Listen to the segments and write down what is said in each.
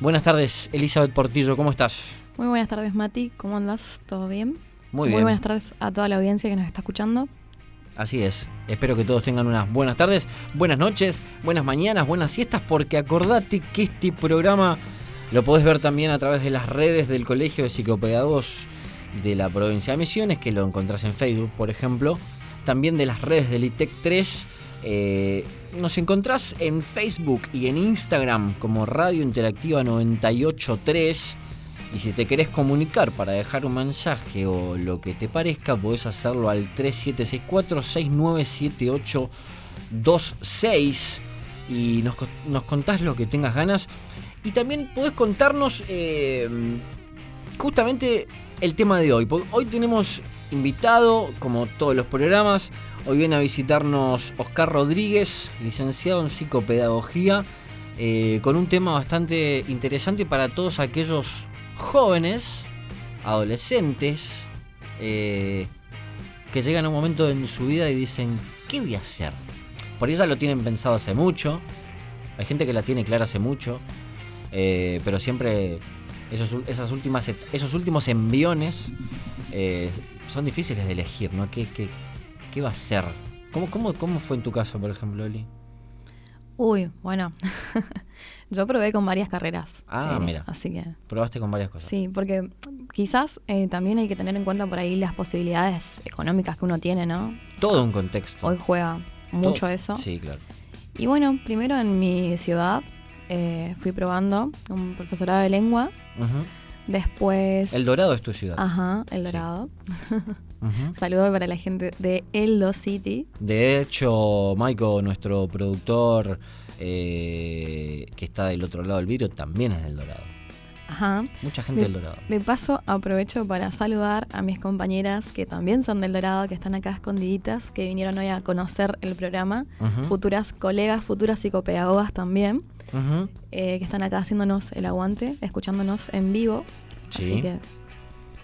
Buenas tardes, Elizabeth Portillo, ¿cómo estás? Muy buenas tardes, Mati. ¿Cómo andas? ¿Todo bien? Muy bien. Muy buenas tardes a toda la audiencia que nos está escuchando. Así es. Espero que todos tengan unas buenas tardes, buenas noches, buenas mañanas, buenas siestas, porque acordate que este programa lo podés ver también a través de las redes del Colegio de Psicopedagogos de la provincia de Misiones, que lo encontrás en Facebook, por ejemplo. También de las redes del ITEC 3. Eh, nos encontrás en Facebook y en Instagram como Radio Interactiva 983. Y si te querés comunicar para dejar un mensaje o lo que te parezca, podés hacerlo al 3764-697826 y nos, nos, contás lo que tengas ganas. Y también podés contarnos eh, justamente el tema de hoy. Hoy tenemos invitado, como todos los programas, hoy viene a visitarnos Oscar Rodríguez, licenciado en psicopedagogía, eh, con un tema bastante interesante para todos aquellos jóvenes, adolescentes, eh, que llegan a un momento en su vida y dicen, ¿qué voy a hacer? Por ya lo tienen pensado hace mucho, hay gente que la tiene clara hace mucho, eh, pero siempre esos, esas últimas, esos últimos enviones son difíciles de elegir, ¿no? ¿Qué, qué, qué va a ser? ¿Cómo, cómo, ¿Cómo fue en tu caso, por ejemplo, Eli? Uy, bueno. Yo probé con varias carreras. Ah, eh, mira. Así que. Probaste con varias cosas. Sí, porque quizás eh, también hay que tener en cuenta por ahí las posibilidades económicas que uno tiene, ¿no? Todo sea, un contexto. Hoy juega mucho Todo. eso. Sí, claro. Y bueno, primero en mi ciudad eh, fui probando un profesorado de lengua. Uh -huh. Después. El Dorado es tu ciudad. Ajá, El Dorado. Sí. uh -huh. Saludo para la gente de Eldo City. De hecho, Maiko, nuestro productor eh, que está del otro lado del vidrio, también es del Dorado. Ajá. Mucha gente de, del Dorado. De paso, aprovecho para saludar a mis compañeras que también son del Dorado, que están acá escondiditas, que vinieron hoy a conocer el programa. Uh -huh. Futuras colegas, futuras psicopedagogas también. Uh -huh. eh, que están acá haciéndonos el aguante, escuchándonos en vivo. Sí. Así que.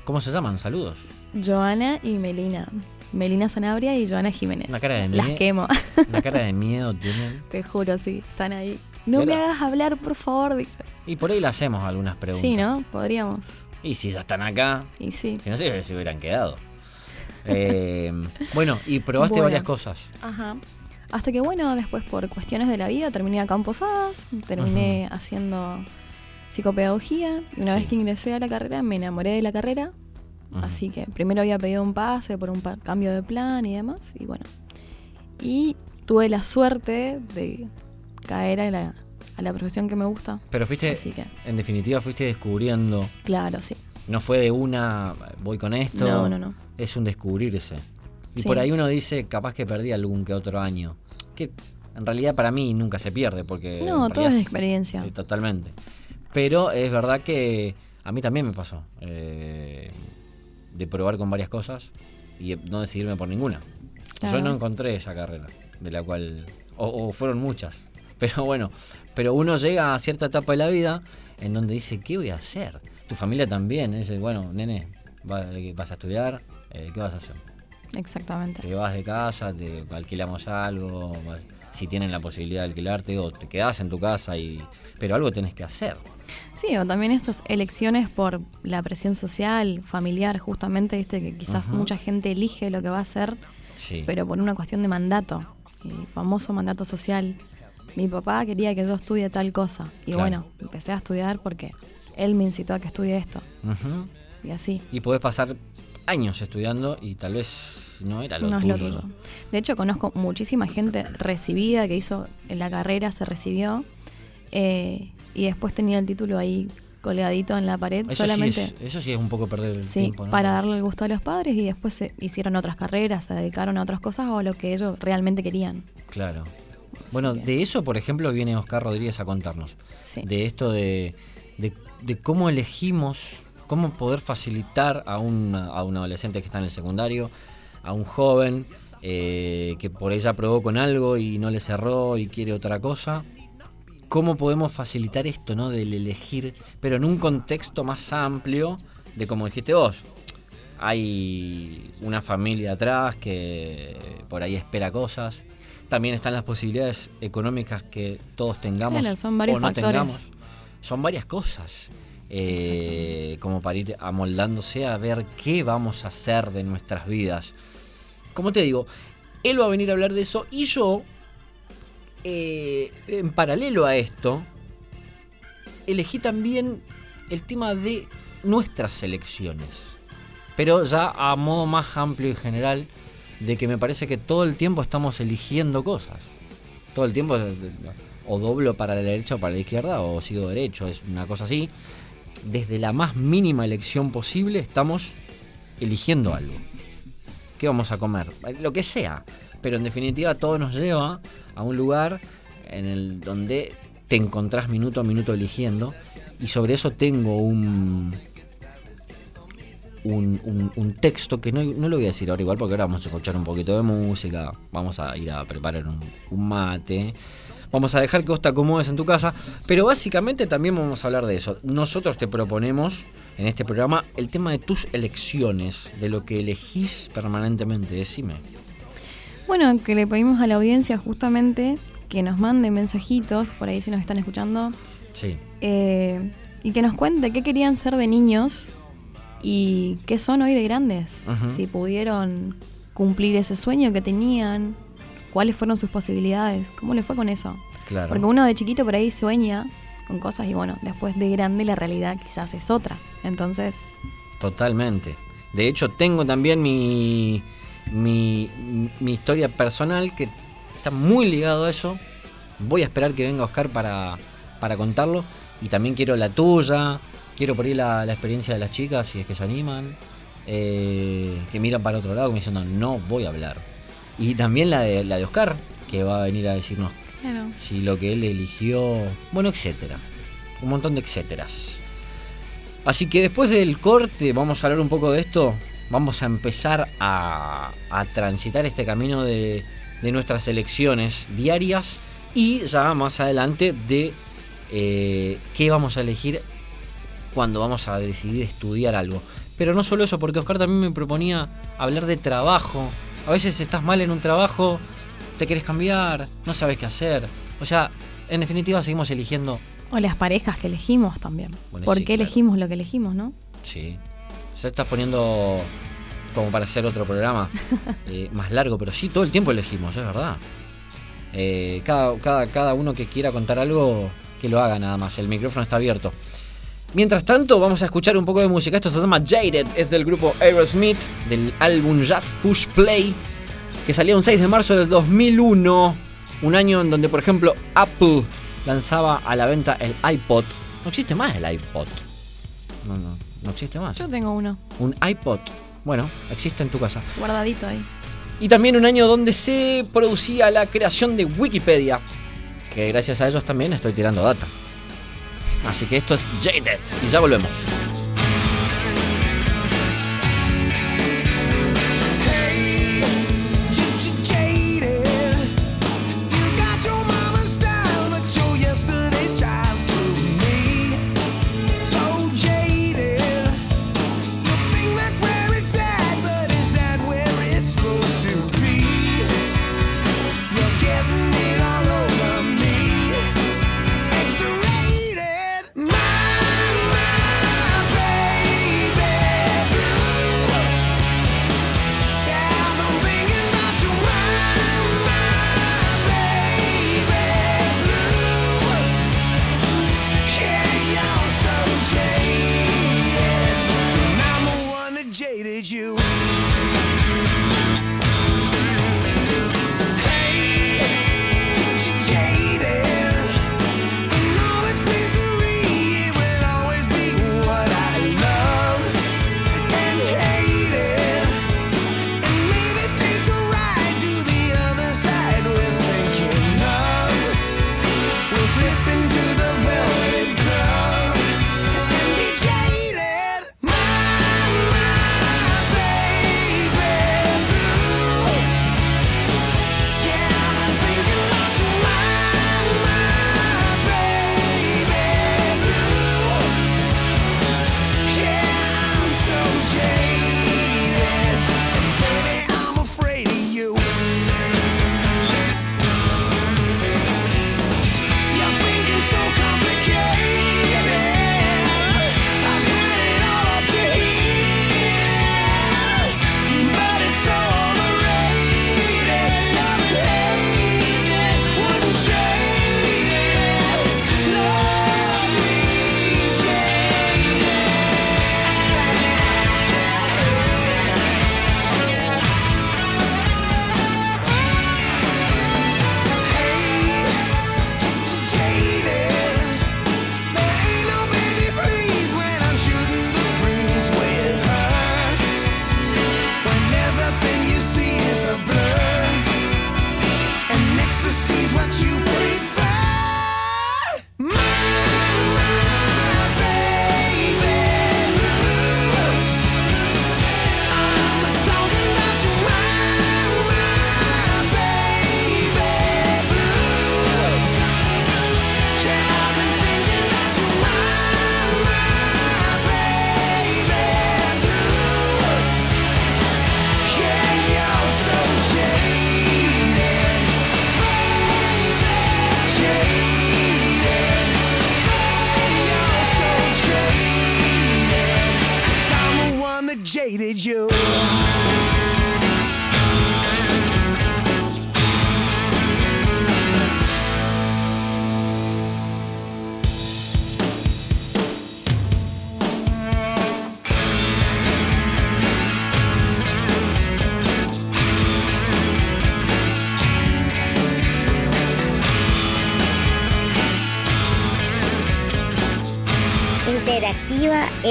¿Cómo se llaman? Saludos. Joana y Melina. Melina Sanabria y Joana Jiménez. Una cara de Las quemo. Una cara de miedo tienen. Te juro, sí, están ahí. No me hagas hablar, por favor, dice. Y por ahí le hacemos algunas preguntas. Sí, ¿no? Podríamos. Y si ya están acá. Y sí. Si no sé si hubieran quedado. eh, bueno, y probaste bueno. varias cosas. Ajá. Hasta que, bueno, después por cuestiones de la vida terminé acá en Posadas, terminé uh -huh. haciendo psicopedagogía y una sí. vez que ingresé a la carrera me enamoré de la carrera. Uh -huh. Así que primero había pedido un pase por un pa cambio de plan y demás. Y bueno. Y tuve la suerte de caer a la, a la profesión que me gusta. Pero fuiste, que, en definitiva, fuiste descubriendo. Claro, sí. No fue de una, voy con esto. No, no, no. Es un descubrirse. Y sí. por ahí uno dice, capaz que perdí algún que otro año. Que en realidad para mí nunca se pierde, porque. No, todo es experiencia. Eh, totalmente. Pero es verdad que a mí también me pasó. Eh, de probar con varias cosas y no decidirme por ninguna. Claro. Yo no encontré esa carrera, de la cual. O, o, fueron muchas. Pero bueno, pero uno llega a cierta etapa de la vida en donde dice, ¿qué voy a hacer? Tu familia también, dice, bueno, nene, vas a estudiar, eh, ¿qué vas a hacer? Exactamente. Te vas de casa, te alquilamos algo, si tienen la posibilidad de alquilarte, o te quedas en tu casa, y pero algo tenés que hacer. Sí, o también estas elecciones por la presión social, familiar, justamente, viste que quizás uh -huh. mucha gente elige lo que va a hacer, sí. pero por una cuestión de mandato, el famoso mandato social. Mi papá quería que yo estudie tal cosa, y claro. bueno, empecé a estudiar porque él me incitó a que estudie esto. Uh -huh. Y así. Y podés pasar años estudiando y tal vez no era lo no tuyo. Es lo tuyo. De hecho, conozco muchísima gente recibida que hizo en la carrera, se recibió eh, y después tenía el título ahí colgadito en la pared. Eso solamente. Sí es, eso sí es un poco perder el sí, tiempo, ¿no? Para darle el gusto a los padres y después se hicieron otras carreras, se dedicaron a otras cosas o a lo que ellos realmente querían. Claro. Bueno, de eso, por ejemplo, viene Oscar Rodríguez a contarnos. Sí. De esto de, de, de cómo elegimos, cómo poder facilitar a un, a un adolescente que está en el secundario, a un joven eh, que por ella probó con algo y no le cerró y quiere otra cosa. ¿Cómo podemos facilitar esto, no? Del elegir, pero en un contexto más amplio de como dijiste vos. Hay una familia atrás que por ahí espera cosas. También están las posibilidades económicas que todos tengamos Claro, son varios o no factores. tengamos. son varias cosas. Eh, como para ir amoldándose a ver qué vamos a hacer de nuestras vidas. Como te digo, él va a venir a hablar de eso y yo, eh, en paralelo a esto, elegí también el tema de nuestras elecciones. Pero ya a modo más amplio y general, de que me parece que todo el tiempo estamos eligiendo cosas. Todo el tiempo o doblo para la derecha o para la izquierda o sigo derecho, es una cosa así. Desde la más mínima elección posible estamos eligiendo algo. ¿Qué vamos a comer? Lo que sea. Pero en definitiva todo nos lleva a un lugar en el donde te encontrás minuto a minuto eligiendo. Y sobre eso tengo un, un, texto que no, lo voy a decir ahora igual porque ahora vamos a escuchar un poquito de música, vamos a ir a preparar un, mate, vamos a dejar que vos te acomodes en tu casa, pero básicamente también vamos a hablar de eso. Nosotros te proponemos en este programa el tema de tus elecciones, de lo que elegís permanentemente, decime. Bueno, que le pedimos a la audiencia justamente que nos mande mensajitos, por ahí si nos están escuchando. Sí. Eh, y que nos cuente qué querían ser de niños y qué son hoy de grandes. Si pudieron cumplir ese sueño que tenían, cuáles fueron sus posibilidades, cómo les fue con eso. Claro. Porque uno de chiquito por ahí sueña con cosas y bueno, después de grande la realidad quizás es otra. Entonces... Totalmente. De hecho, tengo también mi, mi, historia personal que está muy ligado a eso. Voy a esperar que venga Oscar para, para contarlo. Y también quiero la tuya, quiero por ahí la, experiencia de las chicas, si es que se animan, eh, que miran para otro lado como diciendo, no voy a hablar. Y también la de, la de Oscar, que va a venir a decirnos si lo que él eligió, bueno, etcétera. Un montón de etcéteras. Así que después del corte, vamos a hablar un poco de esto. Vamos a empezar a, transitar este camino de, de, nuestras elecciones diarias y ya más adelante de eh, qué vamos a elegir cuando vamos a decidir estudiar algo. Pero no solo eso, porque Oscar también me proponía hablar de trabajo. A veces estás mal en un trabajo, te quieres cambiar, no sabes qué hacer. O sea, en definitiva seguimos eligiendo. O las parejas que elegimos también. ¿Por qué elegimos lo que elegimos, no? Sí. Se estás poniendo como para hacer otro programa eh, más largo, pero sí, todo el tiempo elegimos, es verdad. Eh, cada, cada, cada uno que quiera contar algo, que lo haga nada más. El micrófono está abierto. Mientras tanto, vamos a escuchar un poco de música. Esto se llama Jaded, es del grupo Aerosmith, del álbum Just Push Play, que salió un 6 de marzo del 2001. Un año en donde, por ejemplo, Apple lanzaba a la venta el iPod. No existe más el iPod. No, no, no existe más. Yo tengo uno. Un iPod. Bueno, existe en tu casa. Guardadito ahí. Y también un año donde se producía la creación de Wikipedia. Que gracias a ellos también estoy tirando data. Así que esto es Jaded y ya volvemos.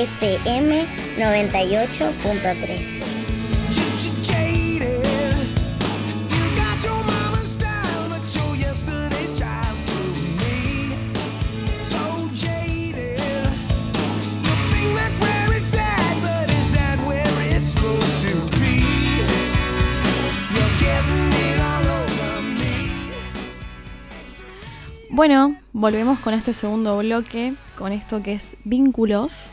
Over me. Bueno, volvemos con este segundo bloque, con esto que es vínculos.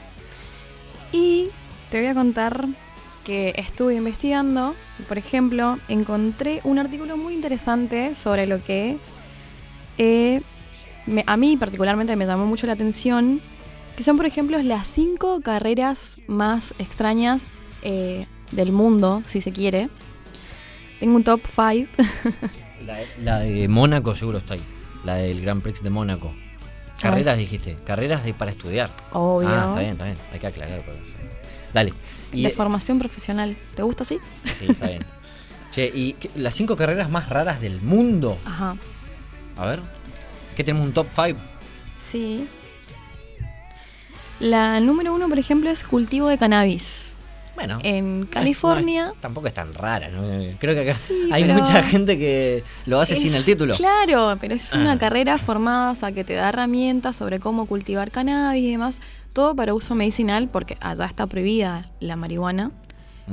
Y te voy a contar que estuve investigando, por ejemplo, encontré un artículo muy interesante sobre lo que eh, me- a mí particularmente me llamó mucho la atención, que son, por ejemplo, las cinco carreras más extrañas eh, del mundo, si se quiere. Tengo un top 5. La, la de Mónaco seguro está ahí. La del Grand Prix de Mónaco. Carreras dijiste, carreras de para estudiar. Obvio. Ah, está bien, está bien. Hay que aclarar. por eso. Dale. Y, de formación profesional. ¿Te gusta así? sí, está bien. Che, y qué- las cinco carreras más raras del mundo. Ajá. A ver. ¿Qué tenemos un top 5? Sí. La número uno, por ejemplo, es cultivo de cannabis. Bueno. En California. no tampoco es tan rara, ¿no? Creo que acá Sí, hay mucha gente que lo hace sin el título. Claro, pero es una Ah. carrera formada, o sea, que te da herramientas sobre cómo cultivar cannabis y demás. Todo para uso medicinal, porque allá está prohibida la marihuana.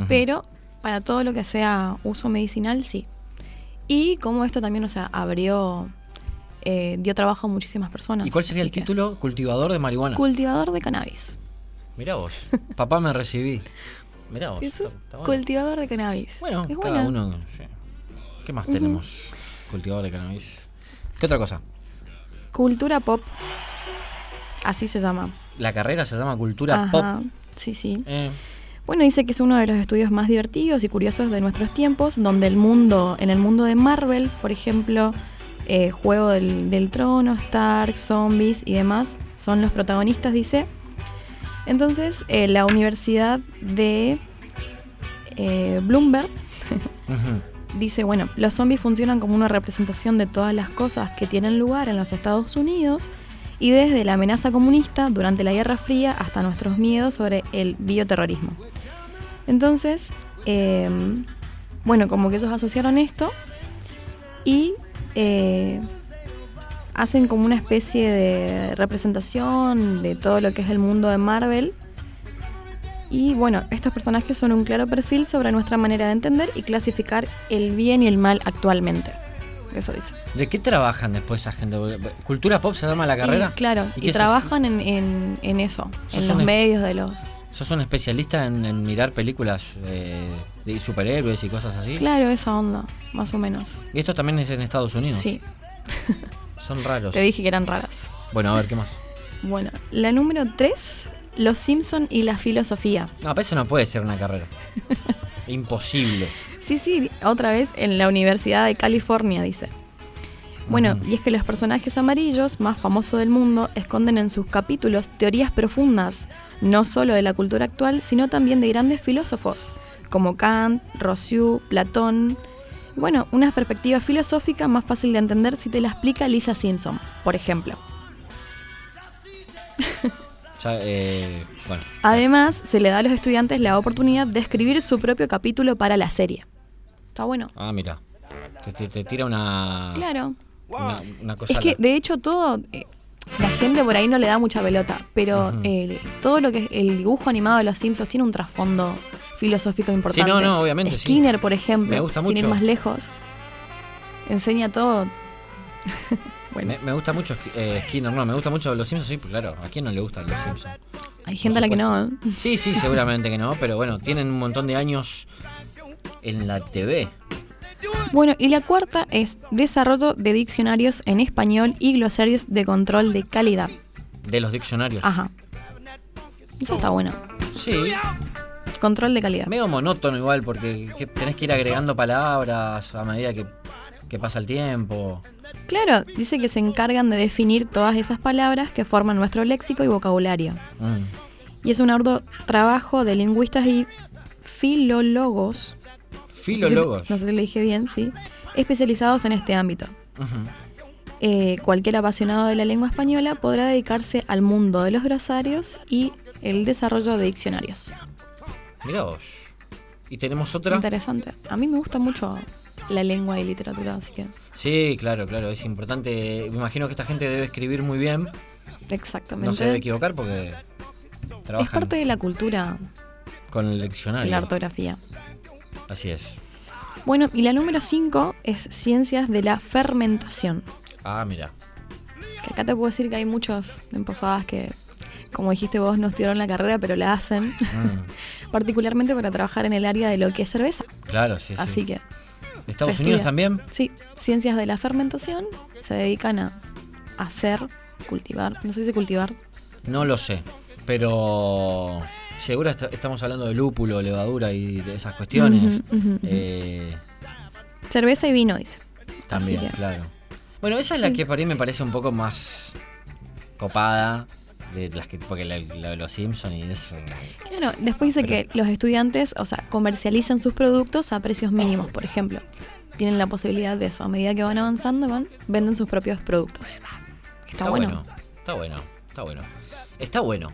Pero para todo lo que sea uso medicinal, sí. Y como esto también, o sea, abrió, eh, dio trabajo a muchísimas personas. ¿Y cuál sería el título? Cultivador de marihuana. Cultivador de cannabis. Mirá vos. Papá me recibí. Mirá vos. Eso es está- está bueno. cultivador de cannabis. Bueno, es cada buena. uno. sí. ¿Qué más tenemos? Cultivador de cannabis. ¿Qué otra cosa? Cultura pop. Así se llama. La carrera se llama Cultura Ajá, Pop. Sí, sí. Eh, Bueno, dice que es uno de los estudios más divertidos y curiosos de nuestros tiempos, donde el mundo, en el mundo de Marvel, por ejemplo, eh, Juego del, del Trono, Stark, Zombies y demás, son los protagonistas, dice. Entonces, eh, la Universidad de eh, Bloomberg dice, bueno, los zombies funcionan como una representación de todas las cosas que tienen lugar en los Estados Unidos y desde la amenaza comunista durante la Guerra Fría hasta nuestros miedos sobre el bioterrorismo. Entonces, eh, bueno, como que ellos asociaron esto y eh, hacen como una especie de representación de todo lo que es el mundo de Marvel. Y bueno, estos personajes son un claro perfil sobre nuestra manera de entender y clasificar el bien y el mal actualmente. Eso dice. ¿De qué trabajan después esa gente? ¿Cultura Pop se llama la carrera? Y, claro, ¿Y trabajan en, en- en eso, en los medios de los... ¿Sos un especialista en, en mirar películas eh, de superhéroes y cosas así? Claro, esa onda, más o menos. Y esto también es en Estados Unidos. Sí, Son raros. te dije que eran raras. Bueno, a ver, ¿qué más? Bueno, la número 3, Los Simpson y la filosofía. No, pero eso no puede ser una carrera. Imposible. Sí, sí, otra vez en la Universidad de California, dice. Bueno, y es que los personajes amarillos más famosos del mundo esconden en sus capítulos teorías profundas, no solo de la cultura actual, sino también de grandes filósofos, como Kant, Rousseau, Platón. Bueno, una perspectiva filosófica más fácil de entender si te la explica Lisa Simpson, por ejemplo. Ya, eh, bueno. Además, se le da a los estudiantes la oportunidad de escribir su propio capítulo para la serie. Está bueno. Ah, mira. Te, te- te tira una. Claro. Una, una cosa. Es que de hecho todo, eh, la gente por ahí no le da mucha pelota, pero eh, todo lo que es el dibujo animado de los Simpsons tiene un trasfondo filosófico importante. no, no, obviamente, sí. Skinner, por ejemplo, Me gusta sin ir mucho. más lejos, enseña todo. bueno, me, me gusta mucho eh, Skinner, no, me gusta mucho Los Simpsons, sí, pues claro. ¿A quién no le gustan Los Simpsons? hay gente a la que no. ¿eh? Sí, sí, seguramente que no, pero bueno, tienen un montón de años en la TV. Bueno, y la cuarta es desarrollo de diccionarios en español y glosarios de control de calidad. De los diccionarios. Ajá. Eso está bueno. Sí. Control de calidad. Medio monótono igual, porque que tenés que ir agregando palabras a medida que, que pasa el tiempo. Claro, dice que se encargan de definir todas esas palabras que forman nuestro léxico y vocabulario. Mm. Y es un arduo trabajo de lingüistas y filólogos. Filólogos. No sé si lo dije bien, sí. Especializados en este ámbito. Eh, cualquier apasionado de la lengua española podrá dedicarse al mundo de los glosarios y el desarrollo de diccionarios. Mirá vos. Y tenemos otra. Interesante. A mí me gusta mucho la lengua y literatura, así que Sí, claro, claro, es importante. Me imagino que esta gente debe escribir muy bien. exactamente. No se debe equivocar porque es parte de la cultura con el diccionario. la ortografía. Así es. Bueno, y la número 5 es ciencias de la fermentación. Ah, mira. Que acá te puedo decir que hay muchos en Posadas que, como dijiste vos, no estudiaron la carrera, pero la hacen, Mm, particularmente para trabajar en el área de lo que es cerveza. claro, sí, sí. Así que, Estados Unidos también. sí, ciencias de la fermentación se dedican a hacer, cultivar, no sé si cultivar, No lo sé. Pero seguro est- estamos hablando de lúpulo, levadura y de esas cuestiones. Eh, cerveza y vino, dice. también, que- claro. Bueno, esa es la Sí. que para mí me parece un poco más copada. De las que, porque la, la de los Simpsons y eso. Claro, después dice Pero- que los estudiantes, o sea, comercializan sus productos a precios mínimos, por ejemplo. Tienen la posibilidad de eso. A medida que van avanzando, van, venden sus propios productos. Está, bueno. Está bueno, está bueno. Está bueno.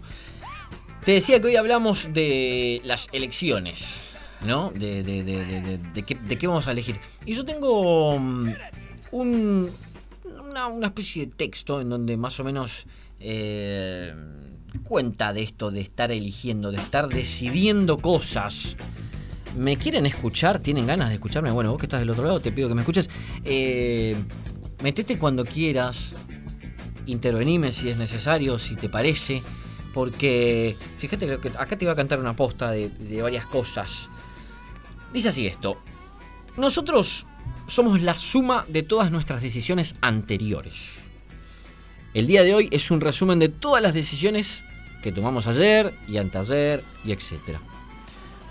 Te decía que hoy hablamos de las elecciones, ¿no? De, de, de, de, de- de qué, de qué vamos a elegir. Y yo tengo mm, un, una, una especie de texto en donde más o menos eh, cuenta de esto, de estar eligiendo, de estar decidiendo cosas. ¿Me quieren escuchar? ¿Tienen ganas de escucharme? Bueno, vos que estás del otro lado, te pido que me escuches. Eh, metete cuando quieras intervenime si es necesario, si te parece, porque fíjate que acá te iba a cantar una posta de, de varias cosas. Dice así esto, nosotros somos la suma de todas nuestras decisiones anteriores. El día de hoy es un resumen de todas las decisiones que tomamos ayer y anteayer y etcétera.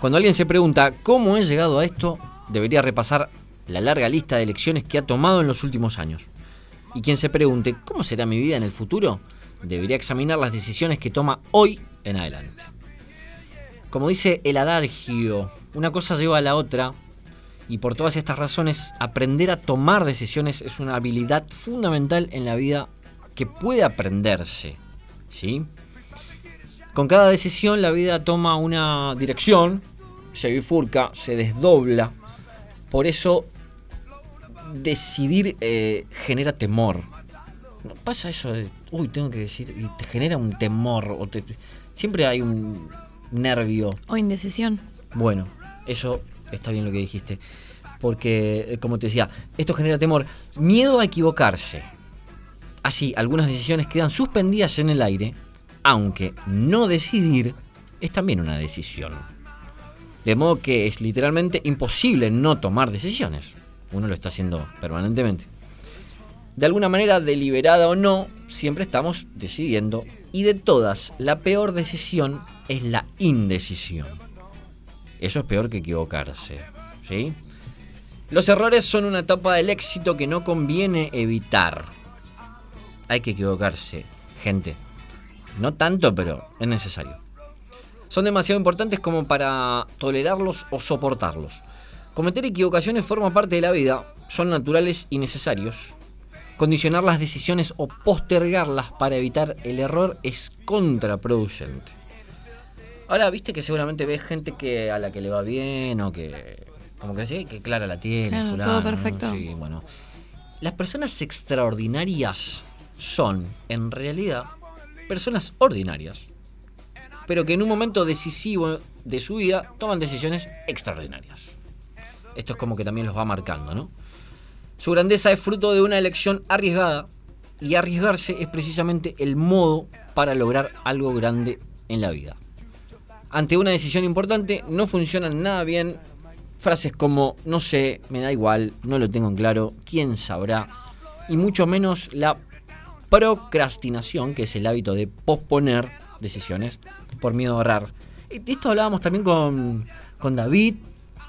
Cuando alguien se pregunta cómo he llegado a esto, debería repasar la larga lista de elecciones que ha tomado en los últimos años. Y quien se pregunte cómo será mi vida en el futuro, debería examinar las decisiones que toma hoy en adelante. Como dice el adagio, una cosa lleva a la otra y por todas estas razones aprender a tomar decisiones es una habilidad fundamental en la vida que puede aprenderse. ¿Sí? Con cada decisión la vida toma una dirección, se bifurca, se desdobla. Por eso decidir eh, genera temor. ¿No pasa eso de, uy, tengo que decir, y te genera un temor? O te- siempre hay un nervio. O indecisión. Bueno, eso está bien lo que dijiste. Porque, eh, como te decía, esto genera temor. Miedo a equivocarse. Así, algunas decisiones quedan suspendidas en el aire, aunque no decidir es también una decisión. De modo que es literalmente imposible no tomar decisiones. Uno lo está haciendo permanentemente. De alguna manera, deliberada o no, siempre estamos decidiendo. Y de todas, la peor decisión es la indecisión. Eso es peor que equivocarse. ¿Sí? Los errores son una etapa del éxito que no conviene evitar. Hay que equivocarse, gente. No tanto, pero es necesario. Son demasiado importantes como para tolerarlos o soportarlos. Cometer equivocaciones forma parte de la vida, son naturales y necesarios. Condicionar las decisiones o postergarlas para evitar el error es contraproducente. Ahora, viste que seguramente ves gente que a la que le va bien o que como que sí, que clara la tiene, Claro, fulano, todo ¿no? perfecto. Sí, bueno. Las personas extraordinarias son, en realidad, personas ordinarias, pero que en un momento decisivo de su vida toman decisiones extraordinarias. Esto es como que también los va marcando, ¿no? Su grandeza es fruto de una elección arriesgada y arriesgarse es precisamente el modo para lograr algo grande en la vida. Ante una decisión importante no funcionan nada bien frases como no sé, me da igual, no lo tengo en claro, quién sabrá, y mucho menos la procrastinación, que es el hábito de posponer decisiones por miedo a errar. De esto hablábamos también con, con David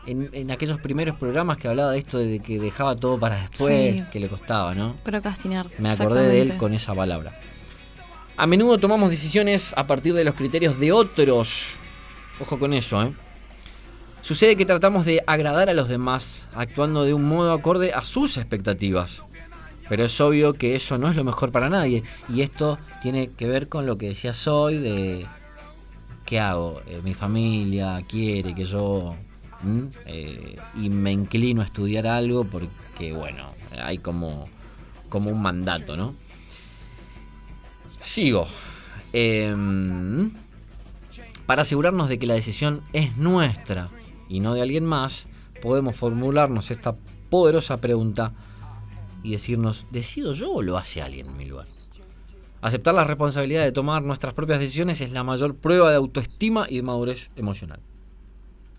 en, en aquellos primeros programas que hablaba de esto de que dejaba todo para después, Sí. que le costaba, ¿no? Procrastinar. Me acordé de él con esa palabra. A menudo tomamos decisiones a partir de los criterios de otros. Ojo con eso, ¿eh? Sucede que tratamos de agradar a los demás, actuando de un modo acorde a sus expectativas. Pero es obvio que eso no es lo mejor para nadie. Y esto tiene que ver con lo que decías hoy de... ¿Qué hago? Eh, mi familia quiere que yo... Eh, y me inclino a estudiar algo porque, bueno, hay como, como un mandato, ¿no? Sigo. Em, para asegurarnos de que la decisión es nuestra y no de alguien más, podemos formularnos esta poderosa pregunta y decirnos, ¿decido yo o lo hace alguien en mi lugar? Aceptar la responsabilidad de tomar nuestras propias decisiones es la mayor prueba de autoestima y de madurez emocional.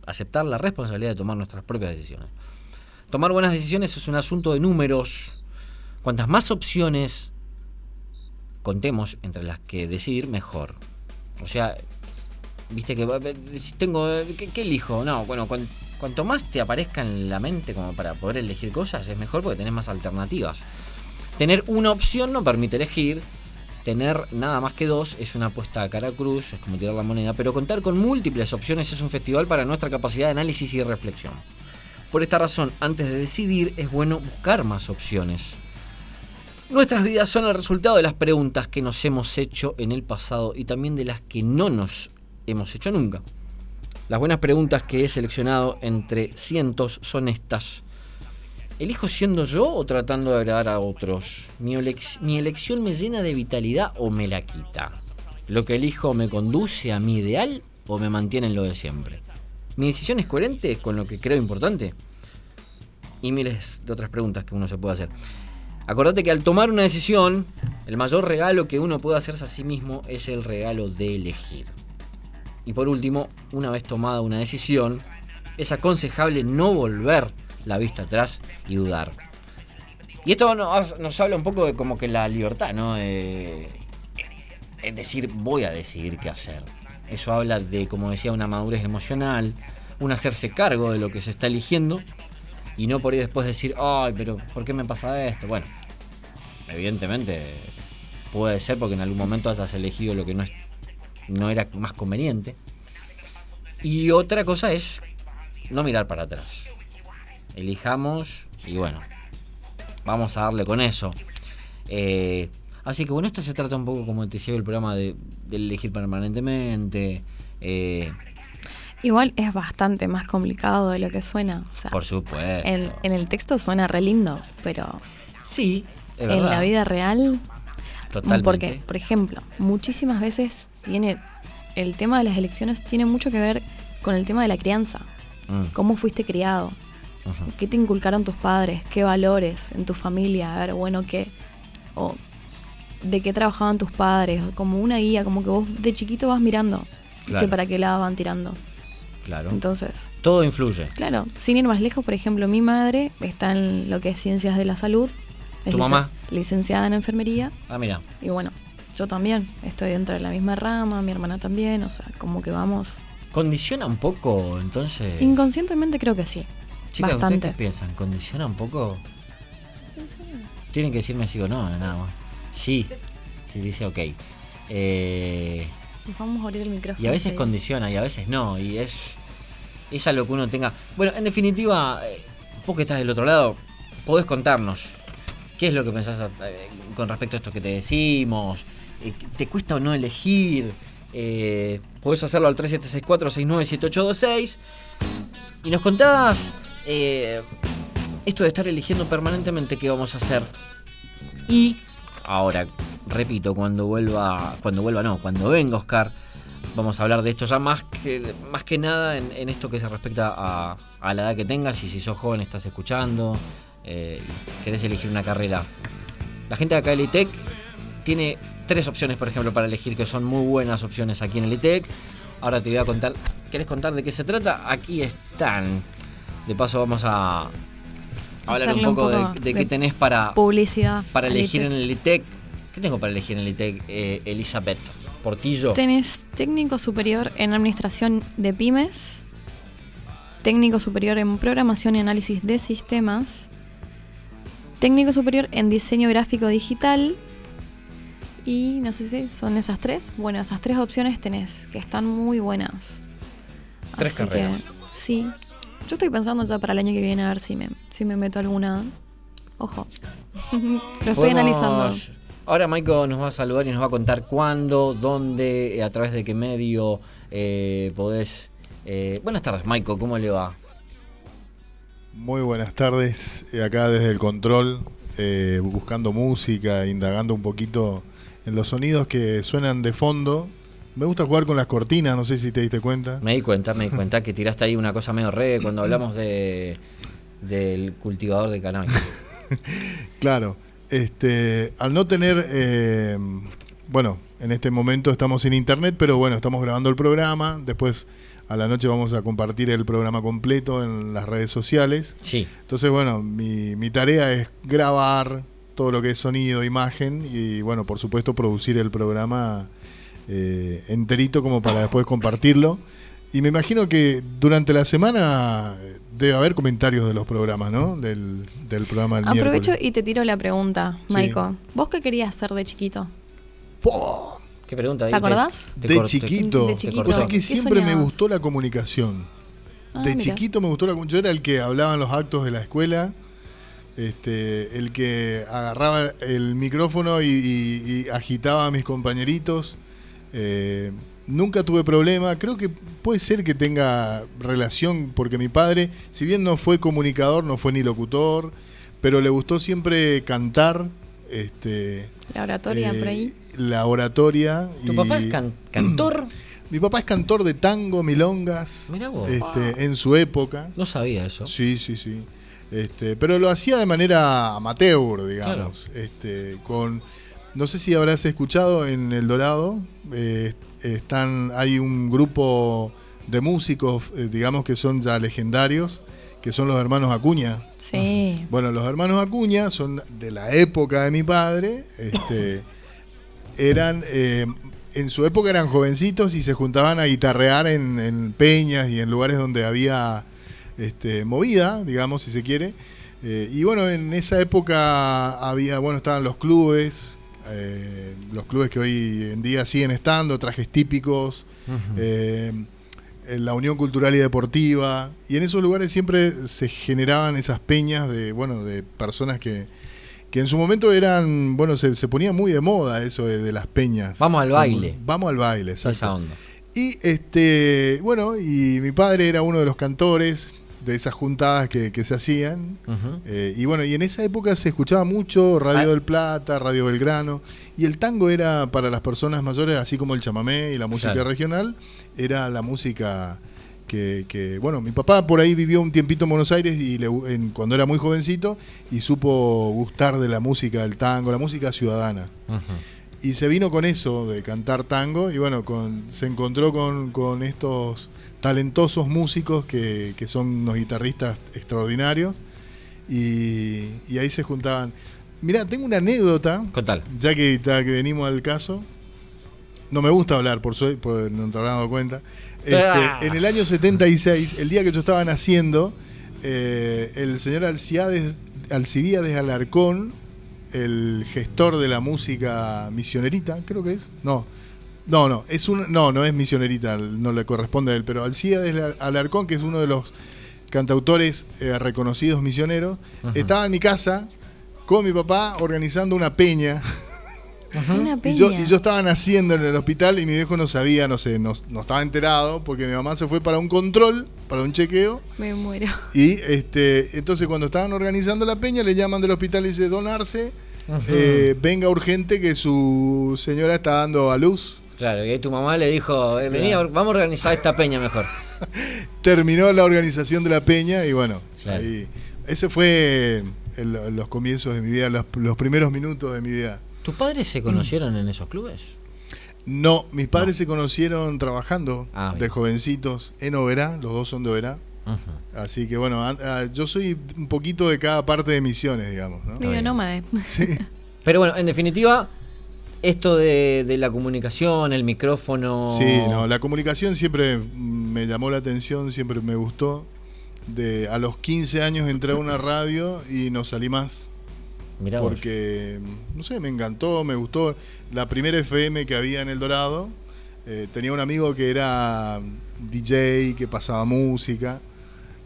Aceptar la responsabilidad de tomar nuestras propias decisiones. Tomar buenas decisiones es un asunto de números. Cuantas más opciones contemos entre las que decidir, mejor. O sea, viste que si tengo ¿qué, qué elijo? No, bueno, cuanto más te aparezca en la mente como para poder elegir cosas, es mejor porque tenés más alternativas. Tener una opción no permite elegir. Tener nada más que dos es una apuesta a cara cruz, es como tirar la moneda, pero contar con múltiples opciones es un festival para nuestra capacidad de análisis y reflexión. Por esta razón, antes de decidir, es bueno buscar más opciones. Nuestras vidas son el resultado de las preguntas que nos hemos hecho en el pasado y también de las que no nos hemos hecho nunca. Las buenas preguntas que he seleccionado entre cientos son estas. ¿Elijo siendo yo o tratando de agradar a otros? ¿Mi, elec- mi elección me llena de vitalidad o me la quita? ¿Lo que elijo me conduce a mi ideal o me mantiene en lo de siempre? ¿Mi decisión es coherente con lo que creo importante? Y miles de otras preguntas que uno se puede hacer. Acordate que al tomar una decisión, el mayor regalo que uno puede hacerse a sí mismo es el regalo de elegir. Y por último, una vez tomada una decisión, es aconsejable no volver la vista atrás y dudar. Y esto nos, nos habla un poco de como que la libertad, ¿no? Es decir, voy a decidir qué hacer. Eso habla de, como decía, una madurez emocional, un hacerse cargo de lo que se está eligiendo y no por ahí después decir, ay, pero ¿por qué me pasa esto? Bueno, evidentemente puede ser porque en algún momento hayas elegido lo que no, es, no era más conveniente. Y otra cosa es no mirar para atrás. Elijamos y bueno, vamos a darle con eso. Eh, así que bueno, esto se trata un poco como te decía el programa de, de elegir permanentemente. eh, Igual es bastante más complicado de lo que suena. O sea, por supuesto. en, en el texto suena re lindo, pero Sí, es en verdad. la vida real. Totalmente. Porque, por ejemplo, muchísimas veces tiene. El tema de las elecciones tiene mucho que ver con el tema de la crianza. Mm, ¿Cómo fuiste criado? ¿Qué te inculcaron tus padres? ¿Qué valores en tu familia? A ver, bueno, ¿qué? O de qué trabajaban tus padres, como una guía, como que vos de chiquito vas mirando. Claro. para qué lado van tirando. Claro. Entonces, Todo influye. claro, sin ir más lejos, por ejemplo, mi madre está en lo que es ciencias de la salud, es ¿Tu mamá? licenciada en enfermería, Ah, mira. y bueno, yo también estoy dentro de la misma rama, mi hermana también, o sea, como que vamos. ¿Condiciona un poco entonces? Inconscientemente creo que sí. Chicas, ¿ustedes bastante. qué piensan? ¿Condiciona un poco? Tienen que decirme sí o no, nada más. Sí. Sí, dice ok. Eh, Vamos a abrir el micrófono. y a veces condiciona y a veces no. Y es. Es algo que uno tenga. Bueno, en definitiva, eh, vos que estás del otro lado, podés contarnos. ¿Qué es lo que pensás eh, con respecto a esto que te decimos? Eh, ¿Te cuesta o no elegir? Eh, podés hacerlo al 3764-697826. Y nos contás eh, esto de estar eligiendo permanentemente qué vamos a hacer. Y ahora, repito, cuando vuelva, cuando vuelva no, cuando venga Oscar, vamos a hablar de esto ya más que, más que nada en, en esto que se respecta a, a la edad que tengas y si sos joven estás escuchando, eh, querés elegir una carrera. La gente de acá del ITEC tiene tres opciones, por ejemplo, para elegir, que son muy buenas opciones aquí en el ITEC. Ahora te voy a contar, ¿querés contar de qué se trata? Aquí están. De paso vamos a hablar un poco, de, de de qué tenés para, Publicidad. para al elegir ITEC. en el ITEC. ¿Qué tengo para elegir en el ITEC, eh, Elizabeth? Portillo. Tenés técnico superior en administración de pymes, técnico superior en programación y análisis de sistemas, técnico superior en diseño gráfico digital y no sé si son esas tres. Bueno, esas tres opciones tenés que están muy buenas. Tres Así que, carreras. sí. Yo estoy pensando ya para el año que viene a ver si me, si me meto alguna. Ojo. Lo estoy analizando. Ahora Maiko nos va a saludar y nos va a contar cuándo, dónde, a través de qué medio eh, podés... eh, buenas tardes, Maiko, ¿cómo le va? Muy buenas tardes, eh, acá desde el control, eh, buscando música, indagando un poquito en los sonidos que suenan de fondo. Me gusta jugar con las cortinas, no sé si te diste cuenta. Me di cuenta, me di cuenta que tiraste ahí una cosa medio re cuando hablamos de del cultivador de cannabis. Claro, este, al no tener, eh, bueno, en este momento estamos en internet, pero bueno, estamos grabando el programa. Después a la noche vamos a compartir el programa completo en las redes sociales. Sí, Entonces, bueno, mi, mi tarea es grabar todo lo que es sonido, imagen y, bueno, por supuesto, producir el programa eh, enterito como para después compartirlo. Y me imagino que durante la semana eh, debe haber comentarios de los programas, ¿no? Del, del programa del Aprovecho miércoles. y te tiro la pregunta, Sí. Maiko. ¿Vos qué querías ser de chiquito? ¿Qué pregunta? ahí? ¿Te acordás? te De chiquito. De chiquito. Que ¿Qué siempre me gustó la comunicación. Ah, de mira. chiquito me gustó la comunicación. Yo era el que hablaba en los actos de la escuela, este, el que agarraba el micrófono y, y- y agitaba a mis compañeritos. Eh, nunca tuve problema. Creo que puede ser que tenga relación, porque mi padre, si bien no fue comunicador, no fue ni locutor, pero le gustó siempre cantar. Este, La oratoria eh, por ahí. La oratoria. ¿Tu y- papá es can- cantor? Mi papá es cantor de tango, milongas. Mirá vos. este, en su época. No sabía eso. Sí, sí, sí. Este, pero lo hacía de manera amateur, digamos. Este, con, no sé si habrás escuchado en El Dorado, eh, están, hay un grupo de músicos, eh, digamos que son ya legendarios, que son los hermanos Acuña. Sí. Bueno, los hermanos Acuña son de la época de mi padre. Este, eran, eh, en su época eran jovencitos y se juntaban a guitarrear en, en peñas y en lugares donde había este, movida, digamos, si se quiere. Eh, y bueno, en esa época había, bueno, estaban los clubes, eh, los clubes que hoy en día siguen estando, trajes típicos, eh, la Unión Cultural y Deportiva, y en esos lugares siempre se generaban esas peñas de, bueno, de personas que, que en su momento eran, bueno, se, se ponía muy de moda eso de, de las peñas. Vamos al baile. Vamos al baile, exacto. Esa onda. Y este, bueno, y mi padre era uno de los cantores de esas juntadas que, que se hacían. Eh, y bueno, y en esa época se escuchaba mucho Radio Ah. del Plata, Radio Belgrano, y el tango era para las personas mayores, así como el chamamé y la música Claro. regional, era la música que, que, bueno, mi papá por ahí vivió un tiempito en Buenos Aires y le en- cuando era muy jovencito y supo gustar de la música del tango, la música ciudadana. Y se vino con eso de cantar tango y bueno, con, se encontró con, con estos talentosos músicos que, que son unos guitarristas extraordinarios y, y ahí se juntaban. Mirá, tengo una anécdota, Contala. ya que, ya que venimos al caso. No me gusta hablar, por, su- por no te habrás dado cuenta. Este, Ah. En el año 76, el día que yo estaba naciendo, eh, el señor Alciades, Alcibiades Alarcón, el gestor de la música misionerita, creo que es. No, no, no, es un, no, no es misionerita, no le corresponde a él, pero Alcibiades Alarcón, que es uno de los cantautores eh, reconocidos misioneros, estaba en mi casa con mi papá organizando una peña. Una. Y yo, y yo estaba naciendo en el hospital y mi viejo no sabía, no sé, no, no estaba enterado porque mi mamá se fue para un control, para un chequeo. Me muero. Y este, entonces cuando estaban organizando la peña le llaman del hospital y dice, donarse, eh, venga urgente que su señora está dando a luz. Claro, y ahí tu mamá le dijo, eh, vení, Claro. vamos a organizar esta peña mejor. Terminó la organización de la peña y bueno, Claro. ahí- ese fue el- los comienzos de mi vida, los, los primeros minutos de mi vida. ¿Tus padres se conocieron en esos clubes? No, mis padres se conocieron trabajando Ah, bien. de jovencitos en Oberá, los dos son de Oberá. Así que bueno, ah, yo soy un poquito de cada parte de Misiones, digamos. ¿no? Bien. nómade. Sí. Pero bueno, en definitiva, esto de, de la comunicación, el micrófono. Sí, no, la comunicación siempre me llamó la atención, siempre me gustó. De, a los 15 años entré a una radio y no salí más. Mirá vos. porque, no sé, me encantó, me gustó. La primera FM que había en El Dorado, eh, tenía un amigo que era DJ, que pasaba música.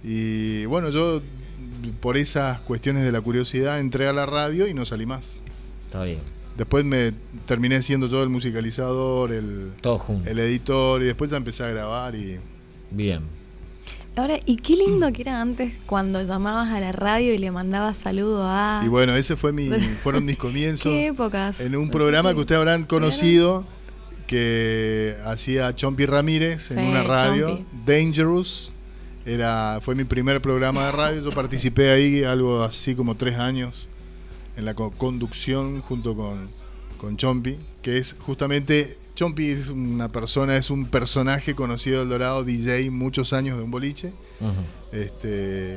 Y bueno, yo por esas cuestiones de la curiosidad entré a la radio y no salí más. Está bien. Después me terminé siendo yo el musicalizador, el, Todo junto. el editor y después ya empecé a grabar y Bien. Ahora, y qué lindo que era antes cuando llamabas a la radio y le mandabas saludo a... y bueno, ese fue mi fueron mis comienzos ¿Qué épocas? en un programa que ustedes habrán conocido que hacía Chompi Ramírez en Sí, una radio, Chompi. Dangerous. Era fue mi primer programa de radio, yo participé ahí algo así como tres años en la co- conducción junto con, con Chompi, que es justamente Chompi es una persona, es un personaje conocido del Dorado, DJ, muchos años de un boliche. Este,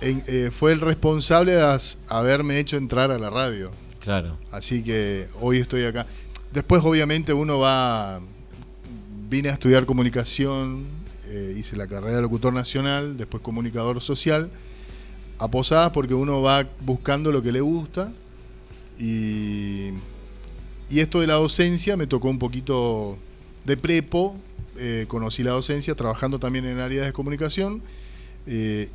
en- eh, fue el responsable de as- haberme hecho entrar a la radio. Claro. Así que hoy estoy acá. Después, obviamente, uno va. Vine a estudiar comunicación, eh, hice la carrera de locutor nacional, después comunicador social, a posadas porque uno va buscando lo que le gusta. Y, y esto de la docencia me tocó un poquito de prepo. eh, conocí la docencia trabajando también en áreas de comunicación. eh,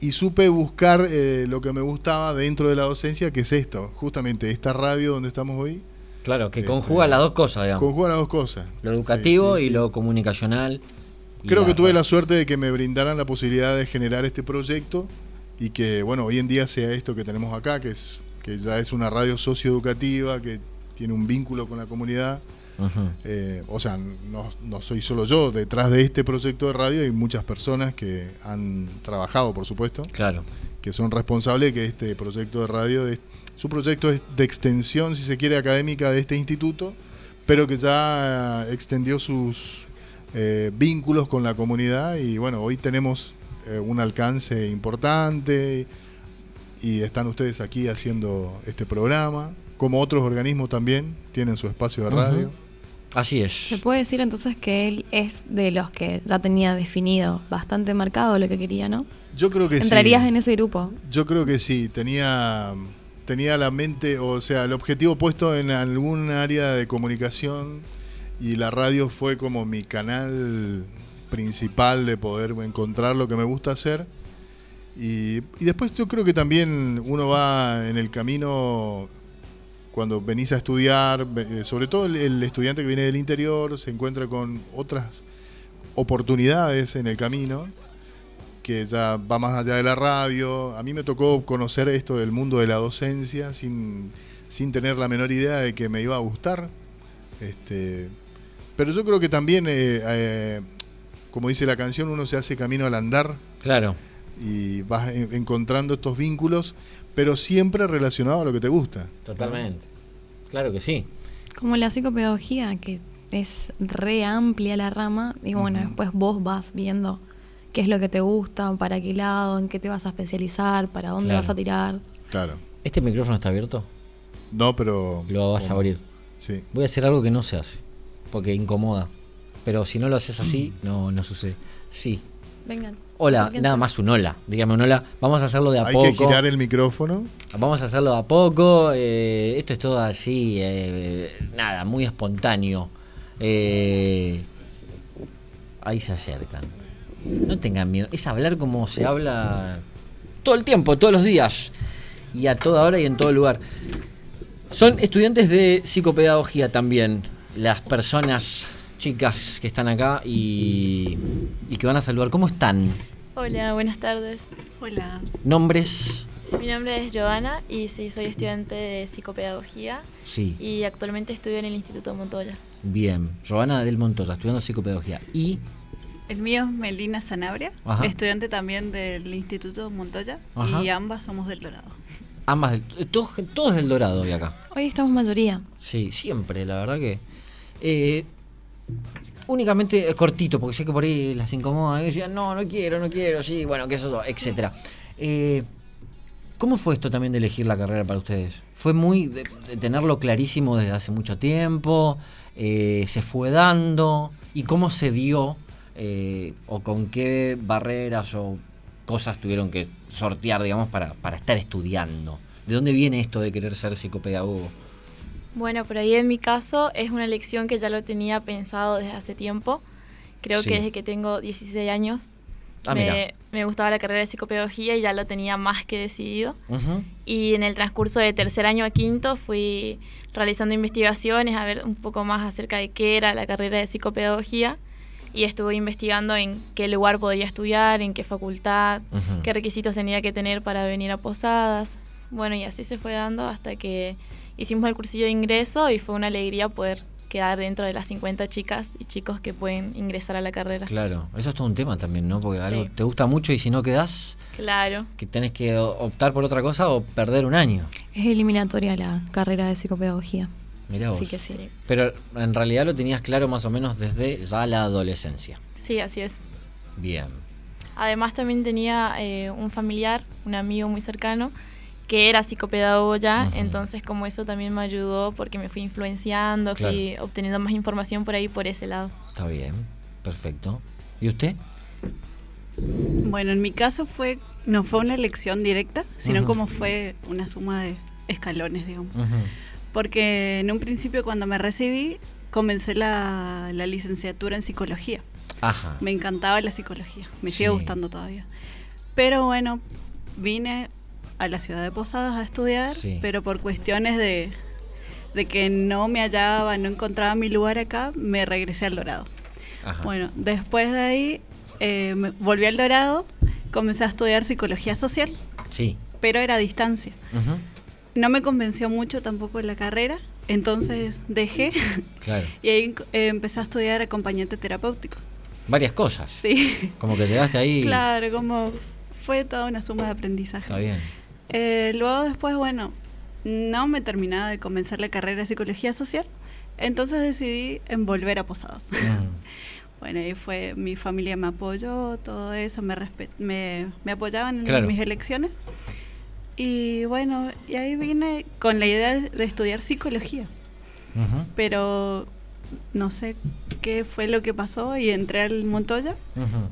y supe buscar eh, lo que me gustaba dentro de la docencia, que es esto, justamente esta radio donde estamos hoy, Claro, que Este, conjuga las dos cosas, digamos. conjuga las dos cosas. Lo educativo Sí, sí, y lo comunicacional. y Creo que tuve la suerte de que me brindaran la posibilidad de generar este proyecto y que, bueno, hoy en día sea esto que tenemos acá, que, es, que ya es una radio socioeducativa, que tiene un vínculo con la comunidad. Eh, o sea, no, no soy solo yo, detrás de este proyecto de radio hay muchas personas que han trabajado, por supuesto. Claro. que son responsables de que este proyecto de radio, de, su proyecto es de extensión, si se quiere, académica de este instituto, pero que ya extendió sus eh, vínculos con la comunidad y bueno, hoy tenemos eh, un alcance importante y están ustedes aquí haciendo este programa, como otros organismos también tienen su espacio de radio. Así Se es. puede decir entonces que él es de los que ya tenía definido bastante marcado lo que quería, ¿no? Yo creo que sí. Entrarías en ese grupo. Yo creo que sí, tenía, tenía la mente, o sea, el objetivo puesto en algún área de comunicación y la radio fue como mi canal principal de poder encontrar lo que me gusta hacer. Y, y después yo creo que también uno va en el camino cuando venís a estudiar, eh, sobre todo el, el estudiante que viene del interior, se encuentra con otras oportunidades en el camino que ya va más allá de la radio. A mí me tocó conocer esto del mundo de la docencia sin, sin tener la menor idea de que me iba a gustar. Este, pero yo creo que también, eh, eh, como dice la canción, uno se hace camino al andar Claro. y vas en- encontrando estos vínculos, pero siempre relacionado a lo que te gusta. Totalmente. Claro que sí. Como la psicopedagogía, que es re amplia la rama, y bueno, después vos vas viendo qué es lo que te gusta, para qué lado, en qué te vas a especializar, para dónde Claro. vas a tirar. Claro. ¿Este micrófono está abierto? No, pero... Lo vas a abrir. Sí. Voy a hacer algo que no se hace. Porque incomoda. Pero si no lo haces así, no, no sucede. Sí. Vengan. Hola, nada más un hola. Dígame un hola. Vamos a hacerlo de a Hay poco. que girar el micrófono. Vamos a hacerlo de a poco. eh, esto es todo así. eh, nada, muy espontáneo. Eh, ahí se acercan. No tengan miedo. Es hablar como se habla todo el tiempo, todos los días. Y a toda hora y en todo lugar. Son estudiantes de psicopedagogía también. Las personas, chicas que están acá y, y que van a saludar. ¿Cómo están? Hola, buenas tardes. Hola. ¿Nombres? Mi nombre es Giovanna y sí, soy estudiante de psicopedagogía Sí. y actualmente estudio en el Instituto Montoya. Bien. Giovanna del Montoya, estudiando psicopedagogía. Y El mío es Melina Sanabria, Ajá. estudiante también del Instituto Montoya Ajá. y ambas somos del Dorado. ambas, del- eh, todos, todos del Dorado hoy acá. Hoy estamos mayoría. Sí, siempre, la verdad que. eh, únicamente cortito, porque sé que por ahí las incomoda. Y decían, no, no quiero, no quiero, sí, bueno, que eso, etcétera. Eh, ¿Cómo fue esto también de elegir la carrera para ustedes? ¿Fue muy de tenerlo clarísimo desde hace mucho tiempo? Eh, ¿Se fue dando? ¿Y cómo se dio? Eh, ¿O con qué barreras o cosas tuvieron que sortear, digamos, para, para estar estudiando? ¿De dónde viene esto de querer ser psicopedagogo? Bueno, por ahí en mi caso es una elección que ya lo tenía pensado desde hace tiempo. Creo Sí. que desde que tengo 16 años Ah, me, me gustaba la carrera de psicopedagogía y ya lo tenía más que decidido. Ujú. Y en el transcurso de tercer año a quinto fui realizando investigaciones a ver un poco más acerca de qué era la carrera de psicopedagogía y estuve investigando en qué lugar podía estudiar, en qué facultad, Ujú. qué requisitos tenía que tener para venir a posadas. Bueno, y así se fue dando hasta que hicimos el cursillo de ingreso y fue una alegría poder quedar dentro de las 50 chicas y chicos que pueden ingresar a la carrera. Claro, eso es todo un tema también, ¿no? Porque algo Sí. te gusta mucho y si no quedás, Claro. que tenés que optar por otra cosa o perder un año. Es eliminatoria la carrera de psicopedagogía. Mirá vos. Así que sí. Sí. Pero en realidad lo tenías claro más o menos desde ya la adolescencia. Sí, así es. Bien. Además también tenía eh, un familiar, un amigo muy cercano, que era psicopedagogo ya, Ujú. entonces como eso también me ayudó porque me fui influenciando, fui obteniendo más información por ahí por ese lado. Está bien. Perfecto. ¿Y usted? Bueno, en mi caso fue no fue una elección directa, sino Ujú. como fue una suma de escalones, digamos. Ujú. Porque en un principio cuando me recibí comencé la, la licenciatura en psicología. Ajá. Me encantaba la psicología, me Sí. sigue gustando todavía. Pero bueno, vine a la ciudad de Posadas a estudiar, Sí. pero por cuestiones de, de que no me hallaba, no encontraba mi lugar acá, me regresé al Dorado. Ajá. Bueno, después de ahí eh, me- volví al Dorado, comencé a estudiar psicología social, Sí. pero era a distancia. No me convenció mucho tampoco la carrera, entonces dejé Claro. y ahí eh, empecé a estudiar acompañante terapéutico. Varias cosas. Sí, Como que llegaste ahí. claro, como fue toda una suma de aprendizaje. Está bien. Eh, luego después, bueno, no me terminaba de convencer la carrera de psicología social, entonces decidí en volver a Posadas. Ujú. Bueno, ahí fue, mi familia me apoyó, todo eso, me, me, me apoyaban en Claro. mis elecciones. Y bueno, y ahí vine con la idea de, estudiar psicología, pero no sé qué fue lo que pasó y entré al Montoya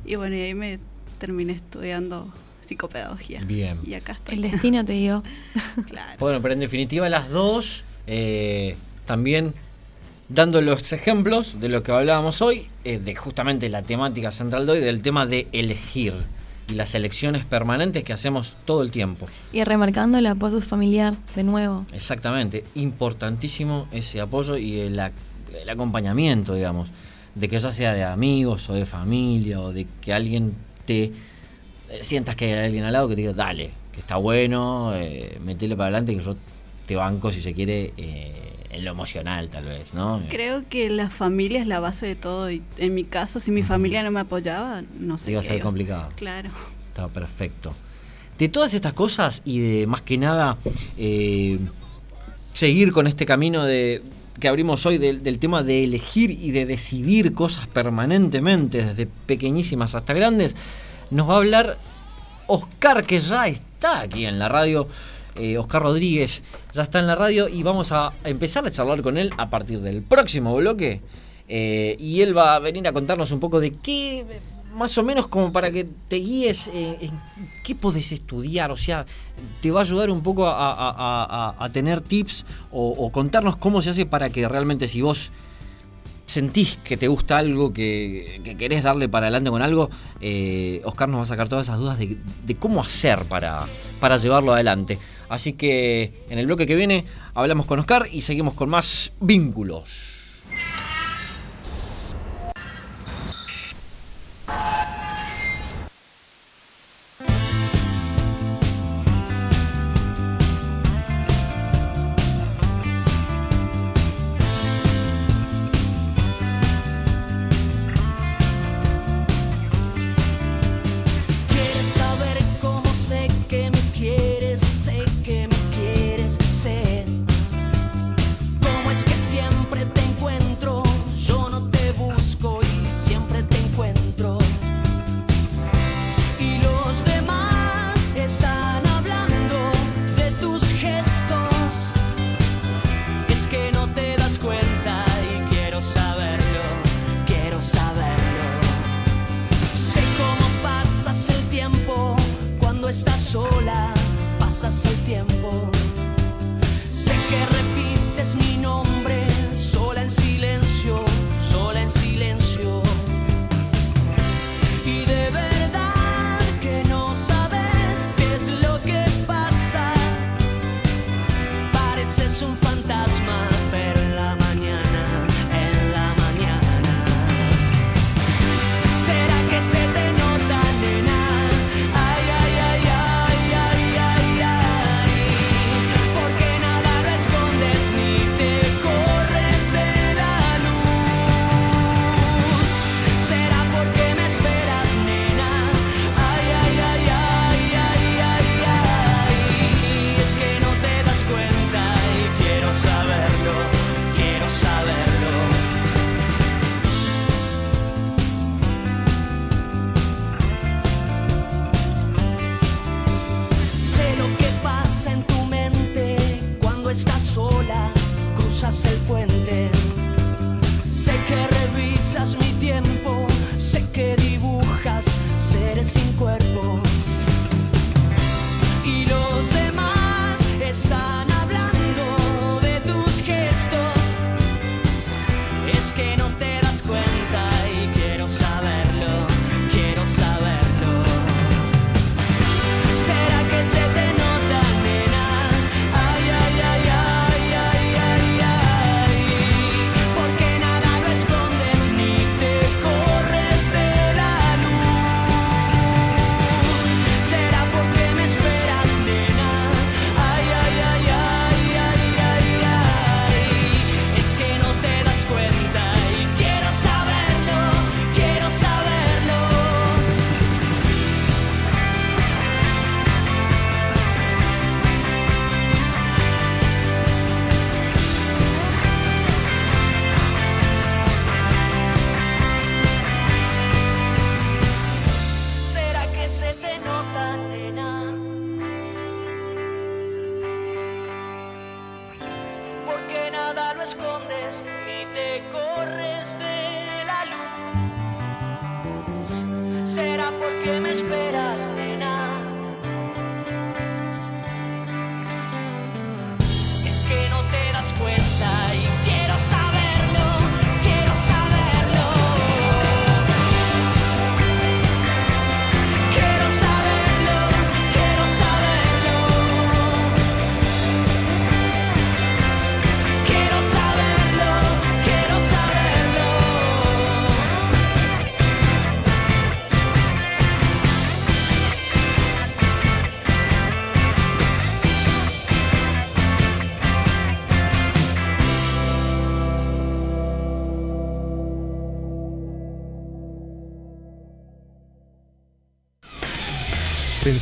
y bueno, y ahí me terminé estudiando psicopedagogía. Bien. Y acá estoy. El destino te dio. Claro. Bueno, pero en definitiva las dos eh, también dando los ejemplos de lo que hablábamos hoy, eh, de justamente la temática central de hoy, del tema de elegir y las elecciones permanentes que hacemos todo el tiempo. Y remarcando el apoyo familiar de nuevo. Exactamente, importantísimo ese apoyo y el, el acompañamiento, digamos, de que ya sea de amigos o de familia o de que alguien te sientas que hay alguien al lado que te diga, dale, que está bueno, eh, metele para adelante, que yo te banco si se quiere eh, en lo emocional tal vez, ¿no? Creo que la familia es la base de todo y en mi caso, si mi familia no me apoyaba, no sé. Iba a ser iba complicado. Claro. Está perfecto. De todas estas cosas y de más que nada eh, seguir con este camino de que abrimos hoy del, del tema de elegir y de decidir cosas permanentemente, desde pequeñísimas hasta grandes, nos va a hablar Oscar, que ya está aquí en la radio. Eh, Oscar Rodríguez ya está en la radio y vamos a empezar a charlar con él a partir del próximo bloque. Eh, y él va a venir a contarnos un poco de qué, más o menos como para que te guíes eh, en qué podés estudiar, o sea, te va a ayudar un poco a, tener tips o contarnos cómo se hace para que realmente si vos sentís que te gusta algo, que, que querés darle para adelante con algo, eh, Oscar nos va a sacar todas esas dudas de, de cómo hacer para, para llevarlo adelante. Así que en el bloque que viene hablamos con Oscar y seguimos con más vínculos.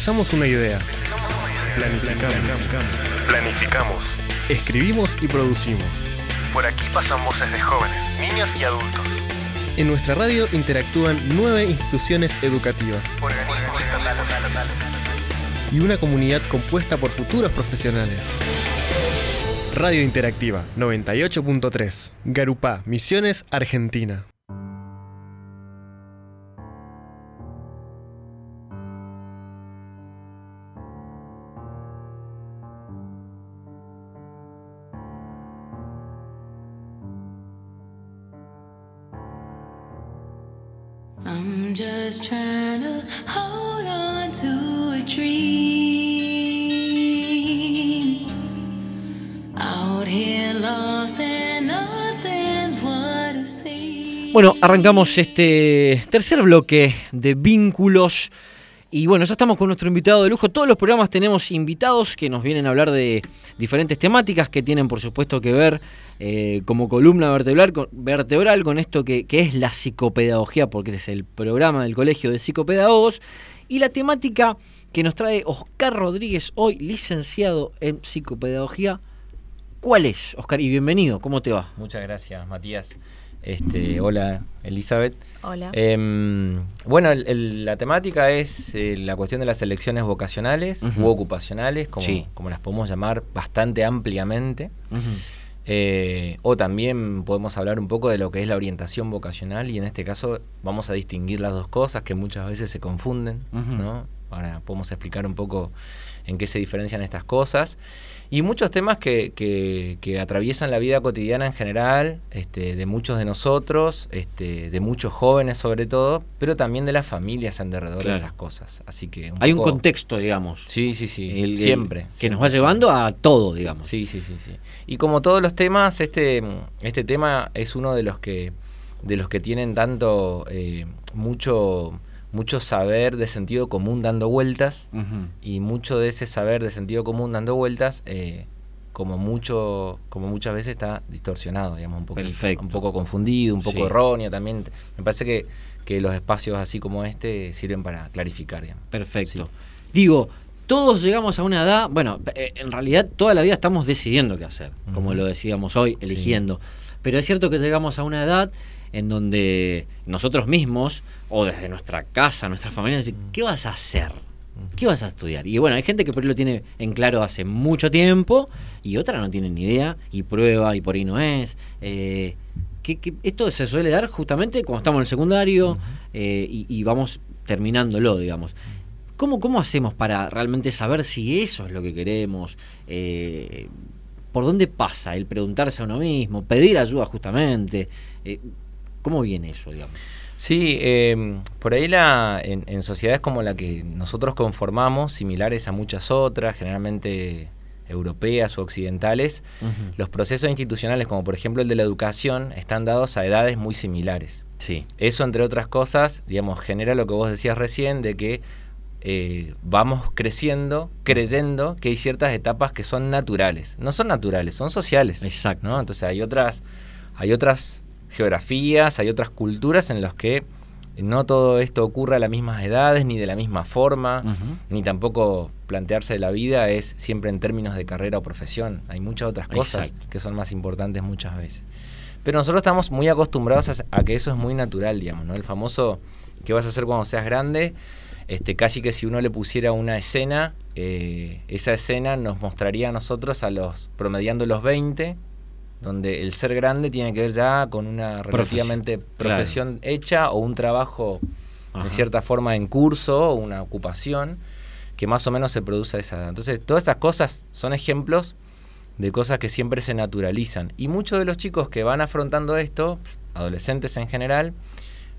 Pensamos una idea. Planificamos. Planificamos. Escribimos y producimos. Por aquí pasan voces de jóvenes, niños y adultos. En nuestra radio interactúan nueve instituciones educativas y una comunidad compuesta por futuros profesionales. Radio Interactiva 98.3, Garupá, Misiones, Argentina. Arrancamos este tercer bloque de vínculos. Y bueno, ya estamos con nuestro invitado de lujo. Todos los programas tenemos invitados que nos vienen a hablar de diferentes temáticas que tienen, por supuesto, que ver eh, como columna vertebral con, esto que, que es la psicopedagogía, porque es el programa del Colegio de Psicopedagogos. Y la temática que nos trae Oscar Rodríguez hoy, licenciado en psicopedagogía. ¿Cuál es, Oscar? Y bienvenido, ¿cómo te va? Muchas gracias, Matías. Este, hola, Elizabeth. Hola. Em, bueno, el- el- la temática es eh, la cuestión de las elecciones vocacionales u ocupacionales, como, Sí. como las podemos llamar bastante ampliamente. Eh, o también podemos hablar un poco de lo que es la orientación vocacional y en este caso vamos a distinguir las dos cosas que muchas veces se confunden, Ujú. ¿no? Ahora podemos explicar un poco en qué se diferencian estas cosas. Y muchos temas que, que- que atraviesan la vida cotidiana en general, este, de muchos de nosotros, este, de muchos jóvenes sobre todo, pero también de las familias alrededor Claro. de esas cosas. Así que Hay un contexto, digamos. Sí, sí, sí. El- el- siempre. que nos va siempre. llevando a todo, digamos. Sí, sí, sí, sí. Y como todos los temas, este, este tema es uno de los que, de los que tienen tanto eh, mucho, mucho saber de sentido común dando vueltas y mucho de ese saber de sentido común dando vueltas, eh, como mucho, como muchas veces está distorsionado, digamos, un Perfecto. un poco confundido, un poco Sí. erróneo también. Me parece que, que los espacios así como este sirven para clarificar, digamos. Perfecto. Digo, todos llegamos a una edad, bueno, eh, en realidad toda la vida estamos decidiendo qué hacer, como lo decíamos hoy, Sí. eligiendo. Pero es cierto que llegamos a una edad en donde nosotros mismos, o desde nuestra casa, nuestra familia, dicen, ¿qué vas a hacer? ¿Qué vas a estudiar? Y bueno, hay gente que por ahí lo tiene en claro hace mucho tiempo y otra no tiene ni idea y prueba y por ahí no es. Eh, que, que esto se suele dar justamente cuando estamos en el secundario eh, y, y vamos terminándolo, digamos. ¿Cómo, ¿Cómo hacemos para realmente saber si eso es lo que queremos? Eh, ¿Por dónde pasa el preguntarse a uno mismo? ¿Pedir ayuda justamente? Eh, ¿Cómo viene eso, digamos? Sí, eh, por ahí la, en, en sociedades como la que nosotros conformamos, similares a muchas otras, generalmente europeas o occidentales, los procesos institucionales, como por ejemplo el de la educación, están dados a edades muy similares. Sí. Eso, entre otras cosas, digamos, genera lo que vos decías recién, de que eh, vamos creciendo, creyendo que hay ciertas etapas que son naturales. No son naturales, son sociales. Exacto. ¿no? Entonces hay otras, hay otras geografías, hay otras culturas en las que no todo esto ocurre a las mismas edades, ni de la misma forma, ni tampoco plantearse la vida es siempre en términos de carrera o profesión. Hay muchas otras cosas Exacto. que son más importantes muchas veces. Pero nosotros estamos muy acostumbrados a, a que eso es muy natural, digamos, ¿no? El famoso ¿qué vas a hacer cuando seas grande? Este, casi que si uno le pusiera una escena, eh, esa escena nos mostraría a nosotros a los, promediando los 20, donde el ser grande tiene que ver ya con una relativamente profesión hecha o un trabajo en cierta forma en curso o una ocupación que más o menos se produce a esa edad. Entonces, todas estas cosas son ejemplos de cosas que siempre se naturalizan. Y muchos de los chicos que van afrontando esto, adolescentes en general,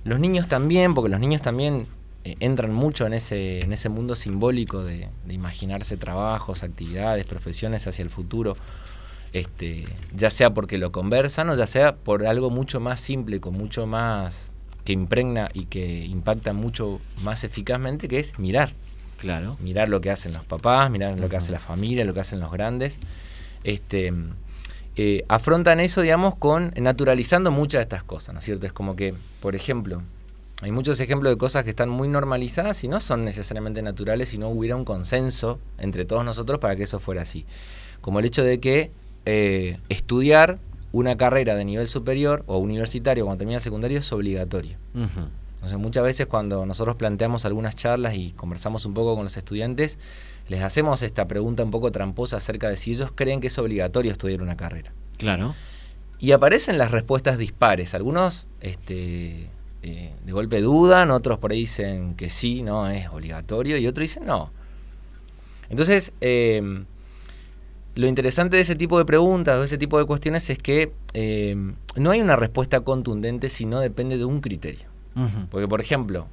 los niños también, porque los niños también eh, entran mucho en ese, en ese mundo simbólico de, de imaginarse trabajos, actividades, profesiones hacia el futuro, este, ya sea porque lo conversan o ya sea por algo mucho más simple, con mucho más que impregna y que impacta mucho más eficazmente, que es mirar. Claro. Mirar lo que hacen los papás, mirar lo que hace la familia, lo que hacen los grandes. Este, eh, afrontan eso, digamos, con naturalizando muchas de estas cosas, ¿no es cierto? Es como que, por ejemplo, hay muchos ejemplos de cosas que están muy normalizadas y no son necesariamente naturales si no hubiera un consenso entre todos nosotros para que eso fuera así. Como el hecho de que eh, estudiar una carrera de nivel superior o universitario cuando termina el secundario es obligatorio. Entonces muchas veces cuando nosotros planteamos algunas charlas y conversamos un poco con los estudiantes, les hacemos esta pregunta un poco tramposa acerca de si ellos creen que es obligatorio estudiar una carrera. Claro. Y aparecen las respuestas dispares. Algunos este, eh, de golpe dudan, otros por ahí dicen que sí, no, es obligatorio, y otros dicen no. Entonces, eh, lo interesante de ese tipo de preguntas o de ese tipo de cuestiones es que eh, no hay una respuesta contundente, sino depende de un criterio. Porque, por ejemplo,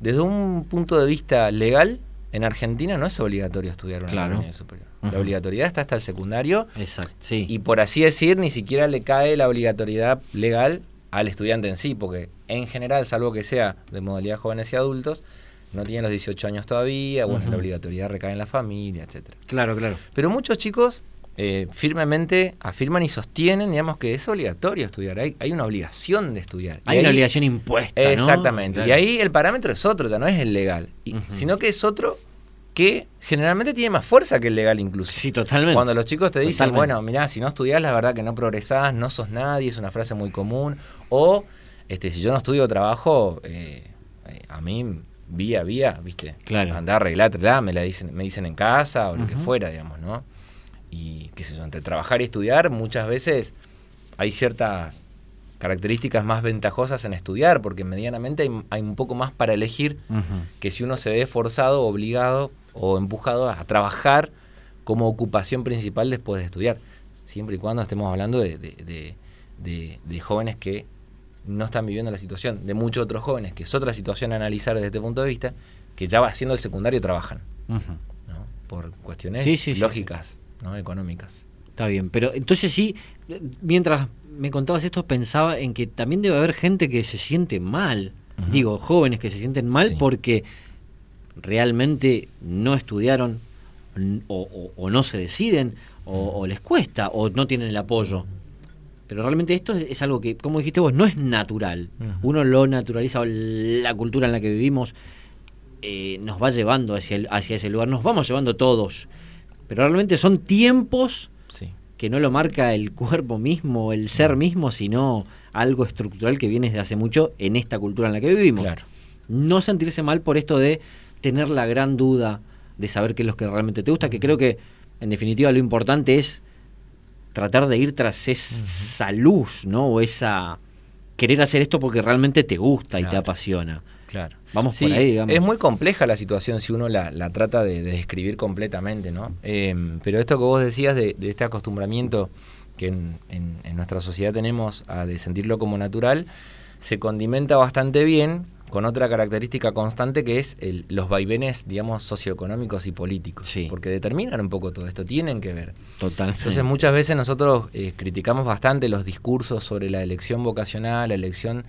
desde un punto de vista legal, en Argentina no es obligatorio estudiar una Claro. superior. La obligatoriedad está hasta el secundario Exacto. Sí. y por así decir, ni siquiera le cae la obligatoriedad legal al estudiante en sí, porque en general, salvo que sea de modalidad jóvenes y adultos, no tienen los 18 años todavía, bueno, Ujú. la obligatoriedad recae en la familia, etcétera. Claro, claro. Pero muchos chicos eh, firmemente afirman y sostienen, digamos, que es obligatorio estudiar. Hay, hay una obligación de estudiar. Y Hay una ahí- obligación impuesta, ¿no? Exactamente. Claro. Y ahí el parámetro es otro, ya no es el legal, y- sino que es otro que generalmente tiene más fuerza que el legal incluso. Sí, totalmente. Cuando los chicos te dicen, Totalmente. bueno, mirá, si no estudias, la verdad que no progresás, no sos nadie, es una frase muy común. O, este, si yo no estudio trabajo, eh, eh, a mí, vía, vía, ¿viste? Claro. Andá, arreglá, arreglá, me la dicen, me dicen en casa o lo que fuera, digamos, ¿no? Y, qué sé yo, entre trabajar y estudiar, muchas veces hay ciertas características más ventajosas en estudiar, porque medianamente hay, hay un poco más para elegir que si uno se ve forzado, obligado o empujado a trabajar como ocupación principal después de estudiar. Siempre y cuando estemos hablando de- de- de jóvenes que no están viviendo la situación, de muchos otros jóvenes, que es otra situación a analizar desde este punto de vista, que ya va haciendo el secundario trabajan. ¿no? por cuestiones Sí, sí, sí, lógicas, ¿no? económicas. Está bien, pero entonces sí, mientras me contabas esto, pensaba en que también debe haber gente que se siente mal. Digo, jóvenes que se sienten mal porque realmente no estudiaron o, o- o no se deciden o, o les cuesta o no tienen el apoyo. Pero realmente esto es, es algo que, como dijiste vos, no es natural. Uno lo naturaliza o la cultura en la que vivimos eh, nos va llevando hacia, el- hacia ese lugar, nos vamos llevando todos. Pero realmente son tiempos Sí. que no lo marca el cuerpo mismo, el ser mismo, sino algo estructural que viene desde hace mucho en esta cultura en la que vivimos. Claro. No sentirse mal por esto de tener la gran duda de saber qué es lo que realmente te gusta, que creo que en definitiva lo importante es tratar de ir tras esa luz, ¿no? O esa querer hacer esto porque realmente te gusta y te apasiona. Claro. Vamos Sí, por ahí, digamos. Es muy compleja la situación si uno la, la trata de, de describir completamente, ¿no? Eh, pero esto que vos decías de, de este acostumbramiento que en, en- en nuestra sociedad tenemos a de sentirlo como natural, se condimenta bastante bien con otra característica constante que es el- los vaivenes, digamos, socioeconómicos y políticos. Sí. Porque determinan un poco todo esto, tienen que ver. Totalmente. Entonces muchas veces nosotros eh, criticamos bastante los discursos sobre la elección vocacional, la elección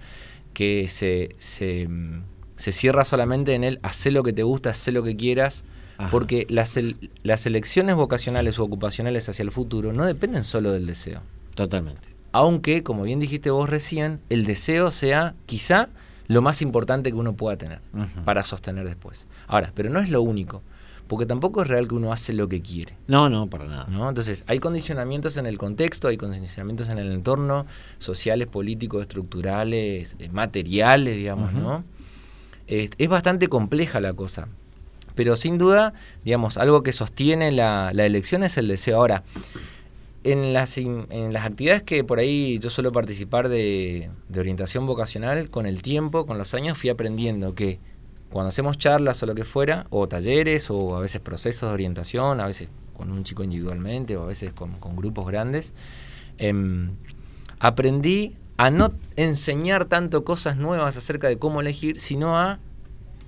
que se, se, mm, se cierra solamente en el hacer lo que te gusta, hacer lo que quieras, Ajá. porque las, el- las elecciones vocacionales o ocupacionales hacia el futuro no dependen solo del deseo. Totalmente. Aunque, como bien dijiste vos recién, el deseo sea quizá lo más importante que uno pueda tener para sostener después. Ahora, pero no es lo único, porque tampoco es real que uno hace lo que quiere. No, no, para nada. ¿no? Entonces, hay condicionamientos en el contexto, hay condicionamientos en el entorno, sociales, políticos, estructurales, eh, materiales, digamos. ¿no? Es bastante compleja la cosa. Pero sin duda, digamos, algo que sostiene la, la elección es el deseo. Ahora, en las, en las actividades que por ahí yo suelo participar de, de orientación vocacional, con el tiempo, con los años, fui aprendiendo que cuando hacemos charlas o lo que fuera, o talleres, o a veces procesos de orientación, a veces con un chico individualmente, o a veces con, con grupos grandes, em, aprendí a no enseñar tanto cosas nuevas acerca de cómo elegir, sino a,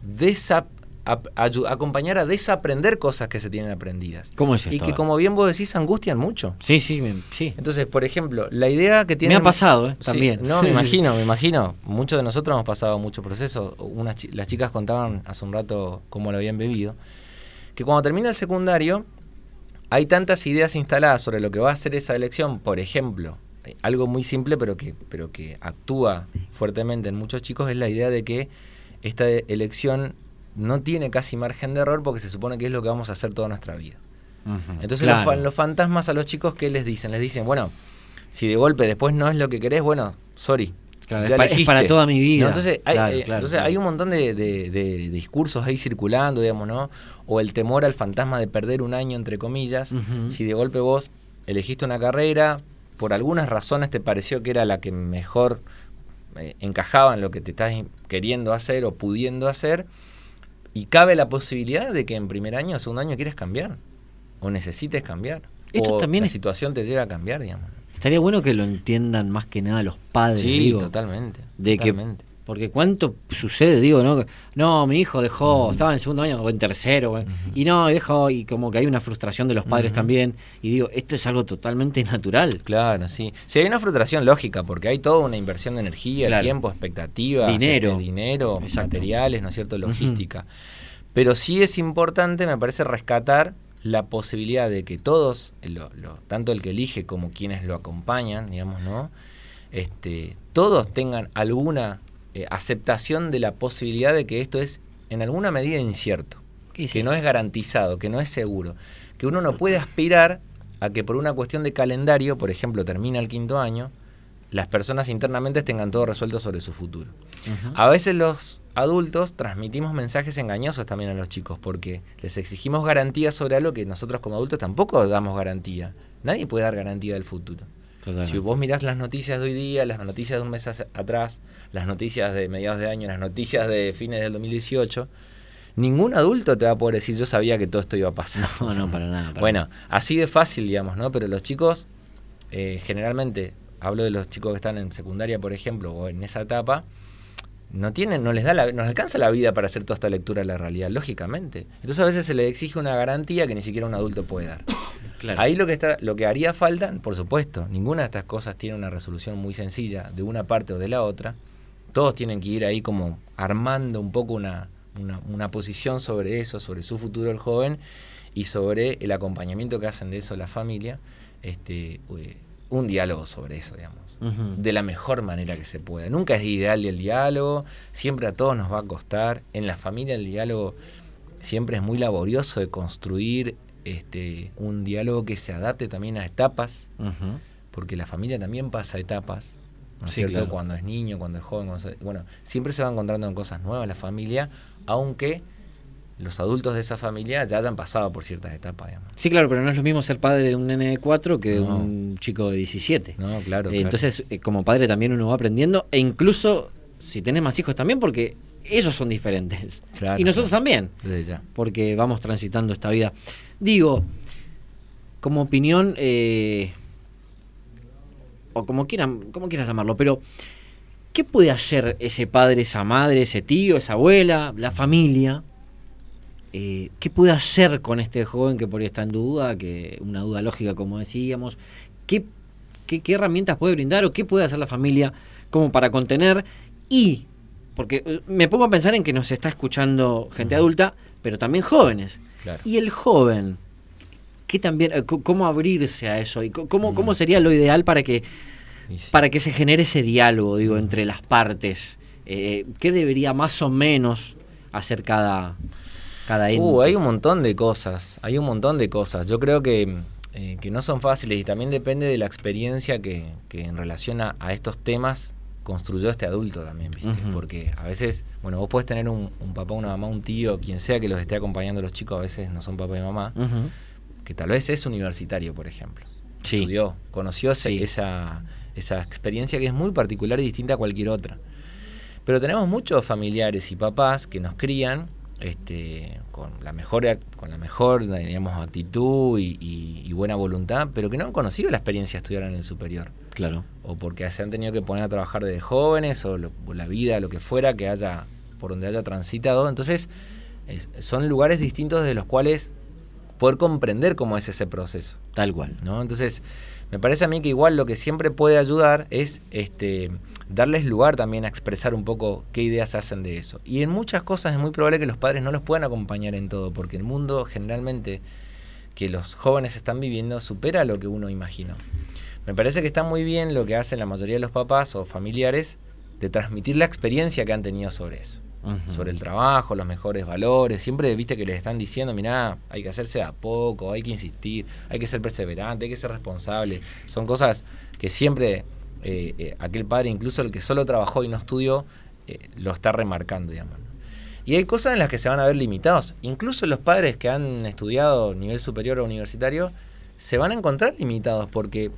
desa- a- acompañar a desaprender cosas que se tienen aprendidas. ¿Cómo es Y esto? que como bien vos decís, angustian mucho. Sí, sí, sí. Entonces, por ejemplo, la idea que tiene... Me ha pasado, ¿eh? Sí, También. no, me imagino, me imagino. Muchos de nosotros hemos pasado muchos procesos. Unas las chicas contaban hace un rato cómo lo habían bebido. Que cuando termina el secundario, hay tantas ideas instaladas sobre lo que va a ser esa elección. Por ejemplo, eh, algo muy simple, pero que, pero que actúa fuertemente en muchos chicos, es la idea de que esta elección no tiene casi margen de error porque se supone que es lo que vamos a hacer toda nuestra vida. Entonces claro. los, fa- los fantasmas a los chicos, ¿qué les dicen? Les dicen, bueno, si de golpe después no es lo que querés, bueno, sorry. Claro, ya es para toda mi vida. ¿No? Entonces, hay, Claro, eh, entonces hay un montón de, de- de discursos ahí circulando, digamos, ¿no? O el temor al fantasma de perder un año, entre comillas. Si de golpe vos elegiste una carrera, por algunas razones te pareció que era la que mejor eh, encajaba en lo que te estás queriendo hacer o pudiendo hacer, y cabe la posibilidad de que en primer año o segundo año quieras cambiar, o necesites cambiar, Esto o también la es- situación te lleva a cambiar, digamos. Estaría bueno que lo entiendan más que nada los padres. Sí, digo, totalmente. De totalmente. que, porque cuánto sucede, digo, ¿no? No, mi hijo dejó, estaba en segundo año o en tercero, y no, dejó, y como que hay una frustración de los padres también. Y digo, esto es algo totalmente natural. Claro, sí. Sí, hay una frustración lógica, porque hay toda una inversión de energía, Claro. tiempo, expectativas, Dinero. este, dinero Exacto. materiales, ¿no es cierto? Logística. Pero sí es importante, me parece, rescatar la posibilidad de que todos, lo- lo- tanto el que elige como quienes lo acompañan, digamos, ¿no? Este, todos tengan alguna eh, aceptación de la posibilidad de que esto es en alguna medida incierto, Sí, que no es garantizado, que no es seguro, que uno no puede aspirar a que por una cuestión de calendario, por ejemplo, termina el quinto año, las personas internamente tengan todo resuelto sobre su futuro. A veces los adultos transmitimos mensajes engañosos también a los chicos porque les exigimos garantías sobre algo que nosotros como adultos tampoco damos garantía. Nadie puede dar garantía del futuro. Totalmente. Si vos mirás las noticias de hoy día, las noticias de un mes atrás, las noticias de mediados de año, las noticias de fines del 2018, ningún adulto te va a poder decir yo sabía que todo esto iba a pasar. No, no, para nada. para Bueno, nada. así de fácil, digamos, ¿no? Pero los chicos, eh, generalmente, hablo de los chicos que están en secundaria, por ejemplo, o en esa etapa, no tienen, no les da la, no les alcanza la vida para hacer toda esta lectura de la realidad, lógicamente. Entonces a veces se les exige una garantía que ni siquiera un adulto puede dar. Claro. Ahí lo que está, lo que haría falta, por supuesto, ninguna de estas cosas tiene una resolución muy sencilla de una parte o de la otra. Todos tienen que ir ahí como armando un poco una, una, una posición sobre eso, sobre su futuro el joven y sobre el acompañamiento que hacen de eso la familia, este, eh, un diálogo sobre eso, digamos, De la mejor manera que se pueda. Nunca es ideal el diálogo, siempre a todos nos va a costar. En la familia el diálogo siempre es muy laborioso de construir este, un diálogo que se adapte también a etapas, porque la familia también pasa etapas, ¿no es Sí, cierto? claro. Cuando es niño, cuando es joven, cuando bueno, siempre se va encontrando con cosas nuevas la familia, aunque los adultos de esa familia ya hayan pasado por ciertas etapas, digamos. Sí, claro, pero no es lo mismo ser padre de un nene de 4 que de No. un chico de 17. No, claro. Eh, claro. Entonces, eh, como padre también uno va aprendiendo, e incluso si tenés más hijos también, porque ellos son diferentes. Claro, y nosotros claro. también, Desde ya. porque vamos transitando esta vida. Digo, como opinión, eh, o como quieran, como quieras llamarlo, pero ¿qué puede hacer ese padre, esa madre, ese tío, esa abuela, la familia? Eh, ¿Qué puede hacer con este joven que por ahí está en duda, que una duda lógica como decíamos? ¿Qué, qué, qué herramientas puede brindar o qué puede hacer la familia como para contener? Y, porque eh, me pongo a pensar en que nos está escuchando gente adulta, pero también jóvenes. Claro. Y el joven, ¿qué también, eh, ¿cómo abrirse a eso? ¿Y cómo, cómo sería lo ideal para que, sí. para que se genere ese diálogo, digo, entre las partes? Eh, ¿Qué debería más o menos hacer cada, cada ente? Uh, hay un montón de cosas, hay un montón de cosas. Yo creo que, eh, que no son fáciles y también depende de la experiencia que, que en relación a, a estos temas construyó este adulto también, ¿viste? Porque a veces, bueno, vos puedes tener un, un papá, una mamá, un tío, quien sea que los esté acompañando a los chicos, a veces no son papá y mamá, que tal vez es universitario, por ejemplo. Sí. Estudió, conoció Sí. esa, esa experiencia que es muy particular y distinta a cualquier otra. Pero tenemos muchos familiares y papás que nos crían este, con la mejor, con la mejor digamos, actitud y, y- y buena voluntad, pero que no han conocido la experiencia de estudiar en el superior. Claro. O porque se han tenido que poner a trabajar desde jóvenes, o, lo- o la vida, lo que fuera, que haya, por donde haya transitado. Entonces, es- son lugares distintos de los cuales poder comprender cómo es ese proceso. Tal cual. ¿no? Entonces, me parece a mí que igual lo que siempre puede ayudar es este darles lugar también a expresar un poco qué ideas hacen de eso. Y en muchas cosas es muy probable que los padres no los puedan acompañar en todo, porque el mundo generalmente que los jóvenes están viviendo supera lo que uno imaginó. Me parece que está muy bien lo que hacen la mayoría de los papás o familiares de transmitir la experiencia que han tenido sobre eso sobre el trabajo, los mejores valores. Siempre viste que les están diciendo, mirá, hay que hacerse de a poco, hay que insistir, hay que ser perseverante, hay que ser responsable. Son cosas que siempre eh, eh, aquel padre, incluso el que solo trabajó y no estudió, eh, lo está remarcando, digamos. Y hay cosas en las que se van a ver limitados. Incluso los padres que han estudiado nivel superior o universitario se van a encontrar limitados porque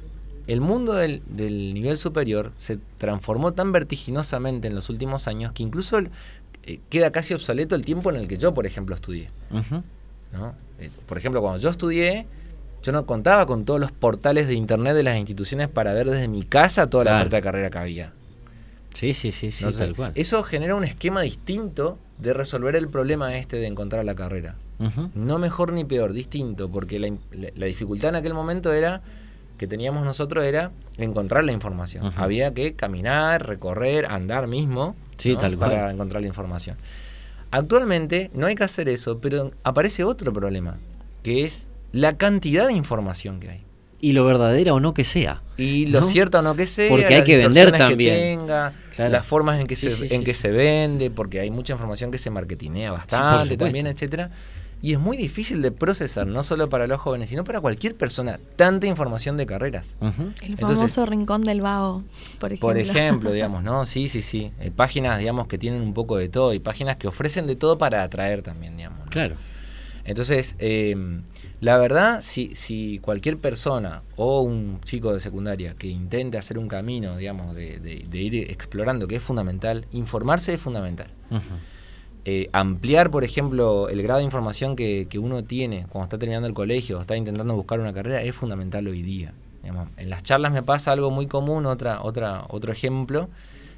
el mundo del, del nivel superior se transformó tan vertiginosamente en los últimos años que incluso queda casi obsoleto el tiempo en el que yo, por ejemplo, estudié. ¿no? Por ejemplo, cuando yo estudié, yo no contaba con todos los portales de internet de las instituciones para ver desde mi casa toda la oferta de carrera que había. Sí, sí, sí, sí, No sé, tal cual. Eso genera un esquema distinto de resolver el problema este de encontrar la carrera. No mejor ni peor, distinto, porque la, im- la- la dificultad en aquel momento era que teníamos nosotros era encontrar la información. Había que caminar, recorrer, andar mismo Sí, ¿no? tal cual. para encontrar la información. Actualmente no hay que hacer eso, pero aparece otro problema, que es la cantidad de información que hay. Y lo verdadera o no que sea. Y lo ¿no? cierto o no que sea, Porque hay las que vender distorsiones que también. tenga, Claro. las formas en que, Sí, se, sí, en sí, que sí. se vende, porque hay mucha información que se marketinea bastante también, etcétera. Y es muy difícil de procesar, no solo para los jóvenes, sino para cualquier persona, tanta información de carreras. El Entonces- famoso rincón del vago, por ejemplo. Por ejemplo, digamos, ¿no? Sí, sí, sí. Hay páginas, digamos, que tienen un poco de todo y páginas que ofrecen de todo para atraer también, digamos. ¿no? Claro. Entonces, eh, la verdad, si, si cualquier persona o un chico de secundaria que intente hacer un camino, digamos, de, de- de ir explorando, que es fundamental, informarse es fundamental. Eh, ampliar, por ejemplo, el grado de información que, que uno tiene cuando está terminando el colegio o está intentando buscar una carrera es fundamental hoy día. Digamos, en las charlas me pasa algo muy común, otra, otra, otro ejemplo,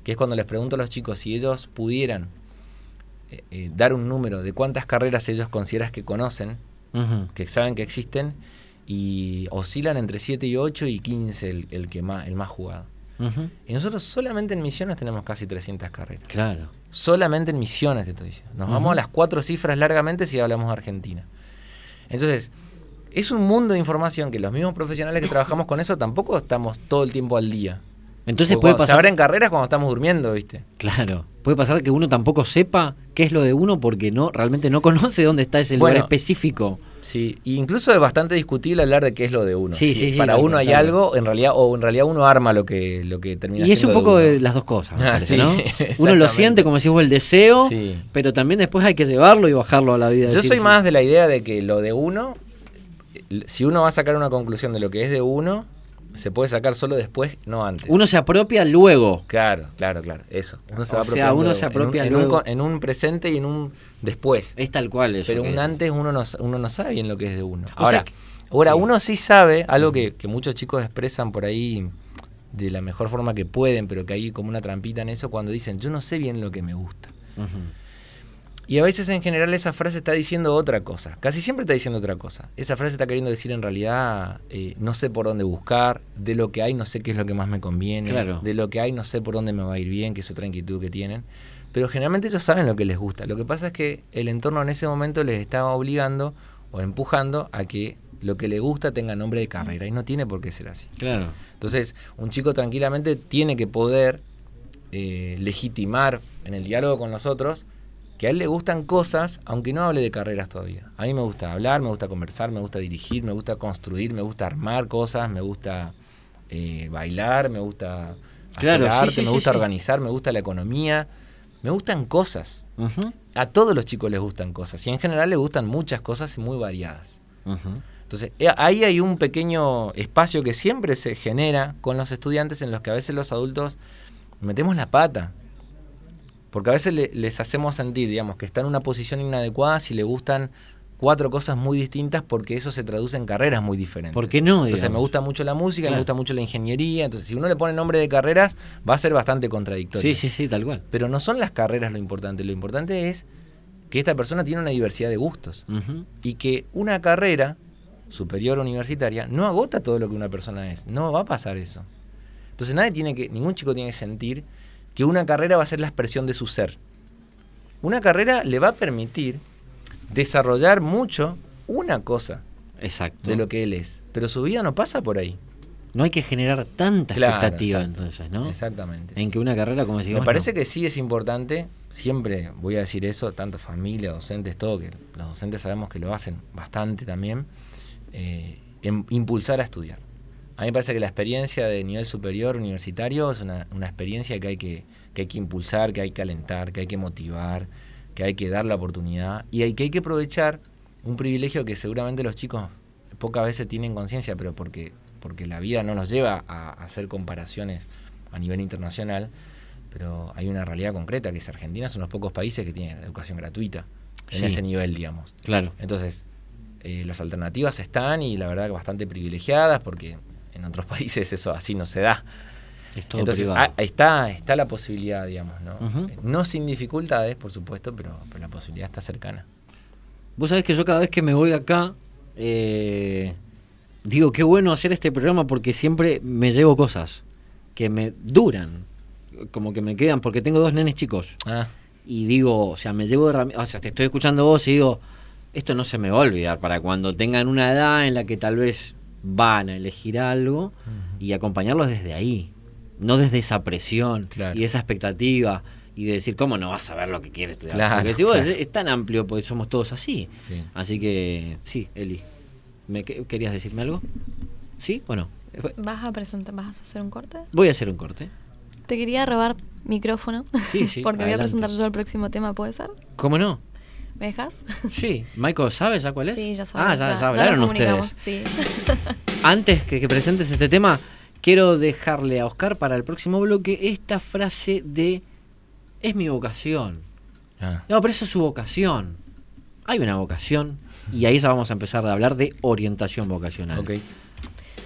que es cuando les pregunto a los chicos si ellos pudieran eh, eh, dar un número de cuántas carreras ellos consideran que conocen, Que saben que existen, y oscilan entre 7 y 8 y 15 el, el que más, el más jugado. Y nosotros solamente en misiones tenemos casi 300 carreras. Claro. Solamente en misiones te estoy diciendo. Nos vamos a las cuatro cifras largamente si hablamos de Argentina. Entonces, es un mundo de información que los mismos profesionales que trabajamos con eso tampoco estamos todo el tiempo al día. Entonces Porque puede cuando Se pasar. abren carreras cuando estamos durmiendo, ¿viste? Claro. Puede pasar que uno tampoco sepa qué es lo de uno porque no realmente no conoce dónde está ese lugar Bueno, específico. Sí, e incluso es bastante discutible hablar de qué es lo de uno. Sí, Si sí, sí, Para uno hay algo, en realidad, o en realidad uno arma lo que, lo que termina Y es un poco de las dos cosas, Ah, parece, sí, ¿no? Uno lo siente, como decís vos, el deseo, pero también después hay que llevarlo y bajarlo a la vida. Yo decir, soy más de la idea de que lo de uno, si uno va a sacar una conclusión de lo que es de uno, se puede sacar solo después, no antes. Uno se apropia luego. Claro, claro, claro, eso. Uno se O sea, uno se en un- apropia en un, luego. en un presente y en un después. Es tal cual eso. Pero un es. antes uno no, uno no sabe bien lo que es de uno. O Ahora, que- ahora sí. uno sí sabe algo que, que muchos chicos expresan por ahí de la mejor forma que pueden, pero que hay como una trampita en eso cuando dicen, yo no sé bien lo que me gusta. Y a veces en general esa frase está diciendo otra cosa. Casi siempre está diciendo otra cosa. Esa frase está queriendo decir en realidad, eh, no sé por dónde buscar, de lo que hay no sé qué es lo que más me conviene, Claro. de lo que hay no sé por dónde me va a ir bien, que es otra inquietud que tienen. Pero generalmente ellos saben lo que les gusta. Lo que pasa es que el entorno en ese momento les está obligando o empujando a que lo que le gusta tenga nombre de carrera. Y no tiene por qué ser así. Claro. Entonces, un chico tranquilamente tiene que poder eh, legitimar en el diálogo con los otros que a él le gustan cosas, aunque no hable de carreras todavía. A mí me gusta hablar, me gusta conversar, me gusta dirigir, me gusta construir, me gusta armar cosas, me gusta eh, bailar, me gusta hacer sí, arte, sí, me sí, gusta organizar, me gusta la economía. Me gustan cosas. A todos los chicos les gustan cosas. Y en general les gustan muchas cosas y muy variadas. Entonces, eh, ahí hay un pequeño espacio que siempre se genera con los estudiantes en los que a veces los adultos metemos la pata. Porque a veces le- les hacemos sentir, digamos, que está en una posición inadecuada si le gustan cuatro cosas muy distintas porque eso se traduce en carreras muy diferentes. ¿Por qué no? Entonces me gusta mucho la música, Claro. me gusta mucho la ingeniería, entonces si uno le pone nombre de carreras va a ser bastante contradictorio. Sí, sí, sí, tal cual. Pero no son las carreras lo importante, lo importante es que esta persona tiene una diversidad de gustos y que una carrera superior o universitaria no agota todo lo que una persona es. No va a pasar eso. Entonces nadie tiene que, ningún chico tiene que sentir que una carrera va a ser la expresión de su ser. Una carrera le va a permitir desarrollar mucho una cosa Exacto. de lo que él es, pero su vida no pasa por ahí. No hay que generar tanta Claro, expectativa exacto. entonces, ¿no? Exactamente. En que una carrera, como decimos, Me parece que sí es importante, siempre voy a decir eso, tanto familia, docentes, todo, que los docentes sabemos que lo hacen bastante también, eh, impulsar a estudiar. A mí me parece que la experiencia de nivel superior universitario es una, una experiencia que hay que, que hay que impulsar, que hay que alentar, que hay que motivar, que hay que dar la oportunidad y hay, que hay que aprovechar un privilegio que seguramente los chicos pocas veces tienen conciencia, pero porque, porque la vida no los lleva a, a hacer comparaciones a nivel internacional, pero hay una realidad concreta que es Argentina es uno de los pocos países que tiene educación gratuita en Sí. ese nivel, digamos. Claro. Entonces, eh, las alternativas están y la verdad que bastante privilegiadas porque en otros países eso así no se da. Es todo Entonces, ah, está, está la posibilidad, digamos, ¿no? No sin dificultades, por supuesto, pero, pero la posibilidad está cercana. Vos sabés que yo cada vez que me voy acá, eh, digo, qué bueno hacer este programa porque siempre me llevo cosas que me duran, como que me quedan, porque tengo dos nenes chicos. Ah, Y digo, o sea, me llevo herrami- o sea, te estoy escuchando vos y digo, esto no se me va a olvidar para cuando tengan una edad en la que tal vez van a elegir algo y acompañarlos desde ahí, no desde esa presión Claro. y esa expectativa y de decir, ¿cómo no vas a ver lo que quieres estudiar? Claro, Porque si vos- claro. es, es tan amplio porque somos todos así. sí. Así que, sí, Eli, ¿me que- ¿querías decirme algo? ¿Sí o no? ¿Vas a presentar, vas a hacer un corte? Voy a hacer un corte. Te quería robar micrófono. Sí, sí, Porque voy a presentar yo el próximo tema, ¿puede ser? ¿Cómo no? ¿Me dejas? Sí, Michael, ¿sabes ya cuál es? Sí, ya sabes. Ah, ya, ya hablaron ustedes. Sí. Antes que, que presentes este tema, quiero dejarle a Oscar para el próximo bloque esta frase de es mi vocación. Ah, No, pero eso es su vocación. Hay una vocación y ahí ya vamos a empezar a hablar de orientación vocacional. ok.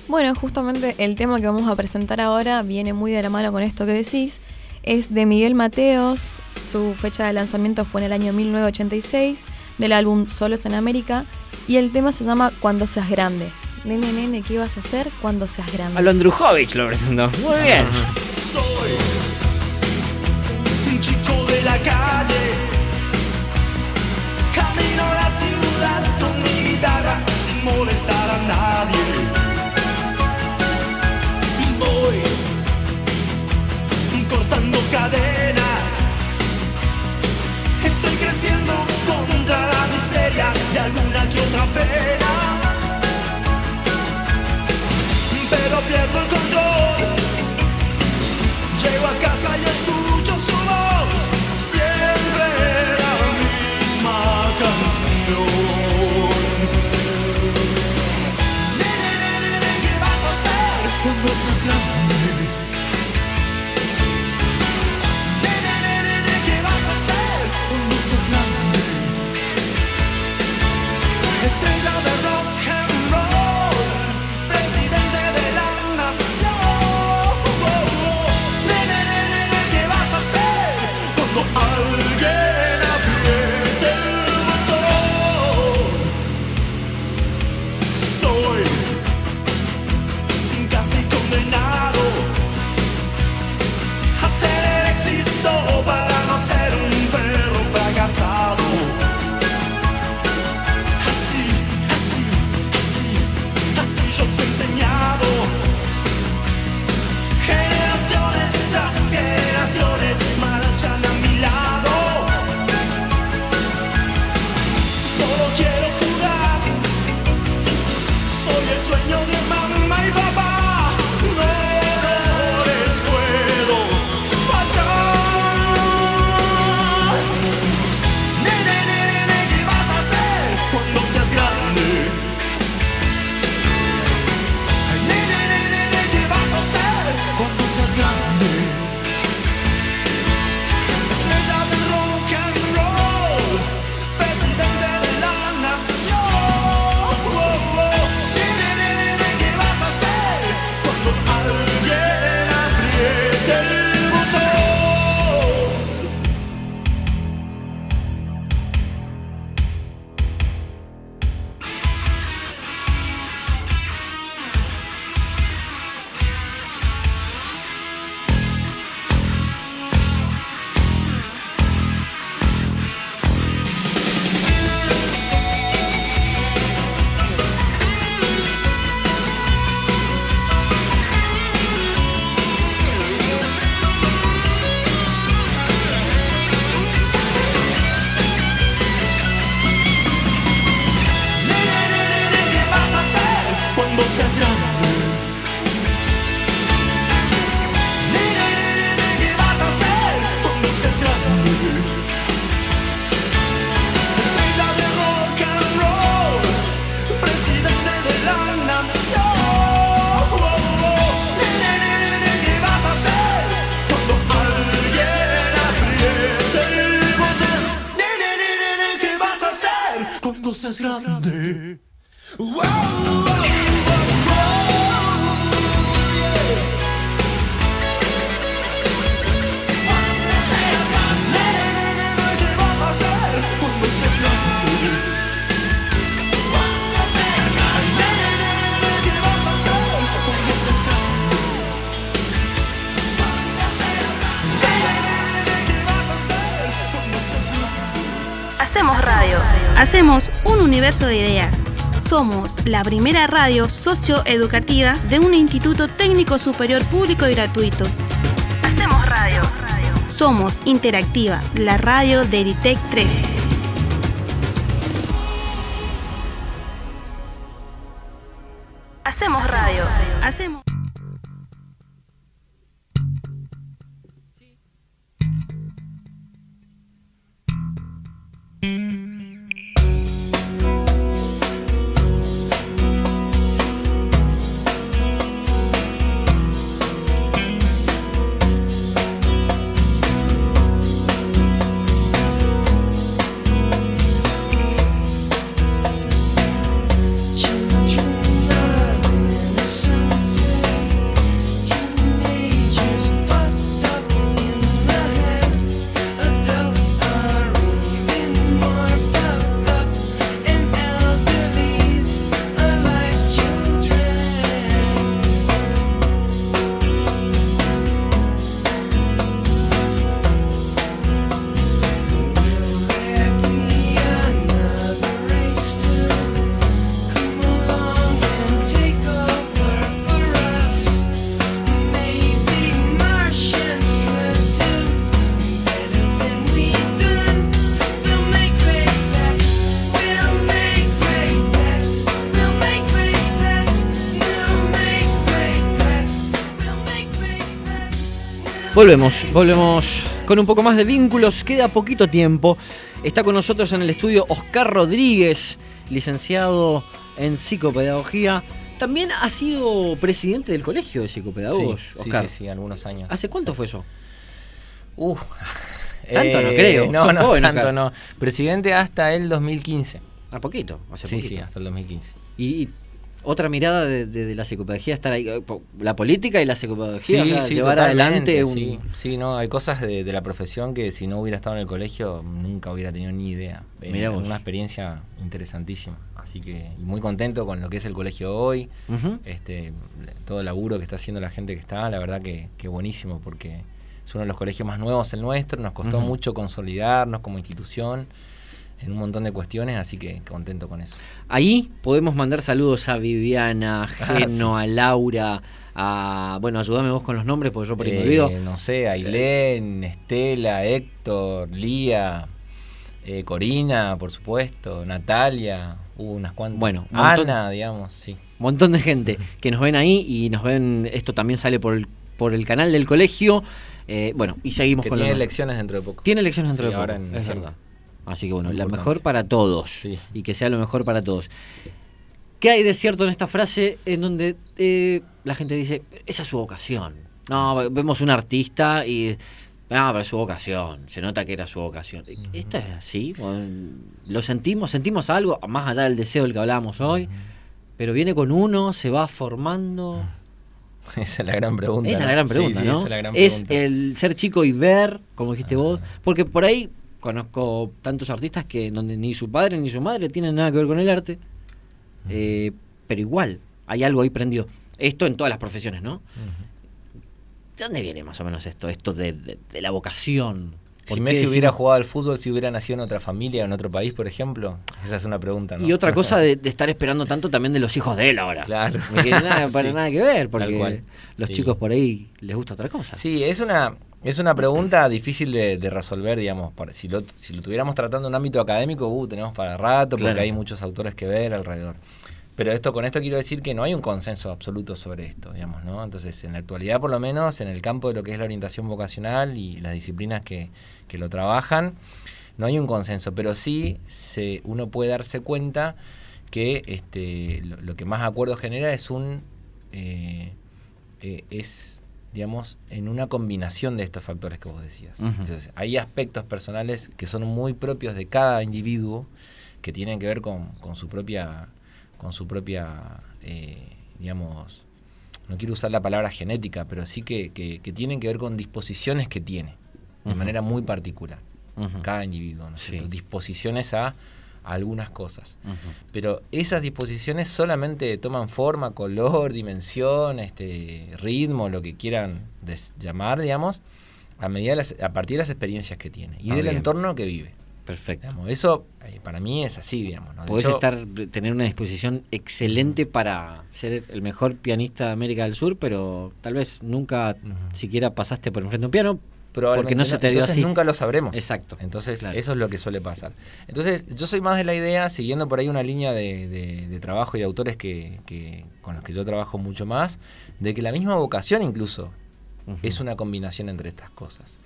Bueno, justamente el tema que vamos a presentar ahora viene muy de la mano con esto que decís. Es de Miguel Mateos. Su fecha de lanzamiento fue en el año 1986, del álbum Solos en América. Y el tema se llama Cuando seas grande. Nene, nene, ¿qué vas a hacer cuando seas grande? A lo Andrujovich lo presentó. Muy bien. Soy un chico de la calle. Camino a la ciudad con mi guitarra sin molestar a nadie. Voy cortando cadenas. Estoy creciendo contra la miseria y alguna que otra pena. Universo de ideas. Somos la primera radio socioeducativa de un instituto técnico superior público y gratuito. Hacemos radio. Somos Interactiva, la radio de Eritec 3. Hacemos radio. Hacemos. Volvemos, volvemos con un poco más de vínculos. Queda poquito tiempo. Está con nosotros en el estudio Oscar Rodríguez, licenciado en psicopedagogía. También ha sido presidente del colegio de psicopedagogos, Sí, sí, Oscar. sí, sí, algunos años. ¿Hace cuánto fue eso? Uf. Tanto no Eh, creo. No, no, joven, tanto Oscar. no. Presidente hasta el 2015. A poquito, hace sí, poquito. sí, hasta el 2015. Y, y otra mirada de, de- de la psicopedagogía, estar ahí, eh, la política y la o sea, llevar adelante un... Sí, sí, no, hay cosas de, de la profesión que si no hubiera estado en el colegio nunca hubiera tenido ni idea. Eh, Mirá vos. Una experiencia interesantísima. Así que muy contento con lo que es el colegio hoy. Este Todo el laburo que está haciendo la gente que está, la verdad que, que buenísimo porque es uno de los colegios más nuevos el nuestro. Nos costó mucho consolidarnos como institución en un montón de cuestiones, así que contento con eso. Ahí podemos mandar saludos a Viviana, a Ah, Geno, sí. a Laura, a... Bueno, ayúdame vos con los nombres porque yo por ahí me Eh, olvido. No sé, Ailén, Estela, Héctor, Lía, eh, Corina, por supuesto, Natalia, hubo unas cuantas. Bueno, un montón- Ana, digamos, sí. montón de gente que nos ven ahí y nos ven, esto también sale por el, por el canal del colegio. eh, bueno, y seguimos Que con tiene los- elecciones dentro de poco. Tiene elecciones dentro Sí, de poco, ahora en es diciembre. verdad. Así que bueno, la Importante. mejor para todos. Y que sea lo mejor para todos. ¿Qué hay de cierto en esta frase en donde eh, la gente dice, esa es su vocación? No, ve- vemos un artista y... No, pero es su vocación. Se nota que era su vocación. ¿Esto es así? ¿O- ¿Lo sentimos? ¿Sentimos algo? Más allá del deseo del que hablábamos hoy. Pero viene con uno, se va formando. Esa es la gran pregunta. Esa es la gran pregunta, sí, ¿no? esa es la gran es pregunta. el ser chico y ver, como dijiste vos, porque por ahí conozco tantos artistas que donde ni su padre ni su madre tienen nada que ver con el arte, eh, pero igual hay algo ahí prendido. Esto en todas las profesiones, ¿no? ¿De dónde viene más o menos esto? Esto de, de- de la vocación. ¿Por Si Messi decimos- hubiera jugado al fútbol, si hubiera nacido en otra familia o en otro país, por ejemplo, esa es una pregunta, ¿no? Y otra cosa de, de estar esperando tanto también de los hijos de él ahora. Claro. No tiene nada, para Sí. nada que ver, porque los Sí. chicos por ahí les gusta otra cosa. Sí, es una, es una pregunta difícil de, de resolver, digamos. para- si, lo, si lo tuviéramos tratando en un ámbito académico, uh, tenemos para rato, porque Claro. hay muchos autores que ver alrededor. Pero esto con esto quiero decir que no hay un consenso absoluto sobre esto, digamos, ¿no? Entonces, en la actualidad, por lo menos, en el campo de lo que es la orientación vocacional y las disciplinas que, que lo trabajan, no hay un consenso, pero sí se, uno puede darse cuenta que este, lo, lo que más acuerdo genera es un eh, eh, es digamos en una combinación de estos factores que vos decías. Entonces, hay aspectos personales que son muy propios de cada individuo que tienen que ver con, con su propia, con su propia, eh, digamos, no quiero usar la palabra genética, pero sí que, que- que tienen que ver con disposiciones que tiene, de manera muy particular, cada individuo, ¿no es Sí. cierto? Disposiciones a algunas cosas. Pero esas disposiciones solamente toman forma, color, dimensión, este, ritmo, lo que quieran llamar, digamos, a, medida de las- a partir de las experiencias que tiene y Ah, del bien. entorno que vive. Perfecto. Digamos, eso eh, para mí es así, digamos. ¿no? Podés hecho, estar, tener una disposición excelente para ser el mejor pianista de América del Sur, pero tal vez nunca siquiera pasaste por enfrente de un piano probablemente porque no se te dio entonces así. nunca lo sabremos. Exacto. Entonces, Claro. eso es lo que suele pasar. Entonces, yo soy más de la idea, siguiendo por ahí una línea de, de- de trabajo y de autores que, que- con los que yo trabajo mucho más, de que la misma vocación incluso es una combinación entre estas cosas.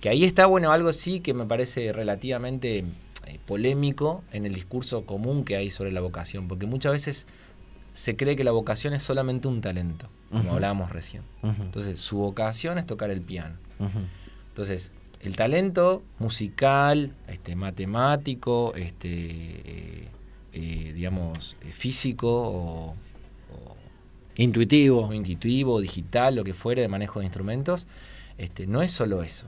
Que ahí está, bueno, algo sí que me parece relativamente eh, polémico en el discurso común que hay sobre la vocación, porque muchas veces se cree que la vocación es solamente un talento, como hablábamos recién. Entonces, su vocación es tocar el piano. Entonces, el talento musical, este, matemático, este, eh, eh, digamos, eh, físico o, Intuitivo. o intuitivo, digital, lo que fuere, de manejo de instrumentos, este, no es solo eso.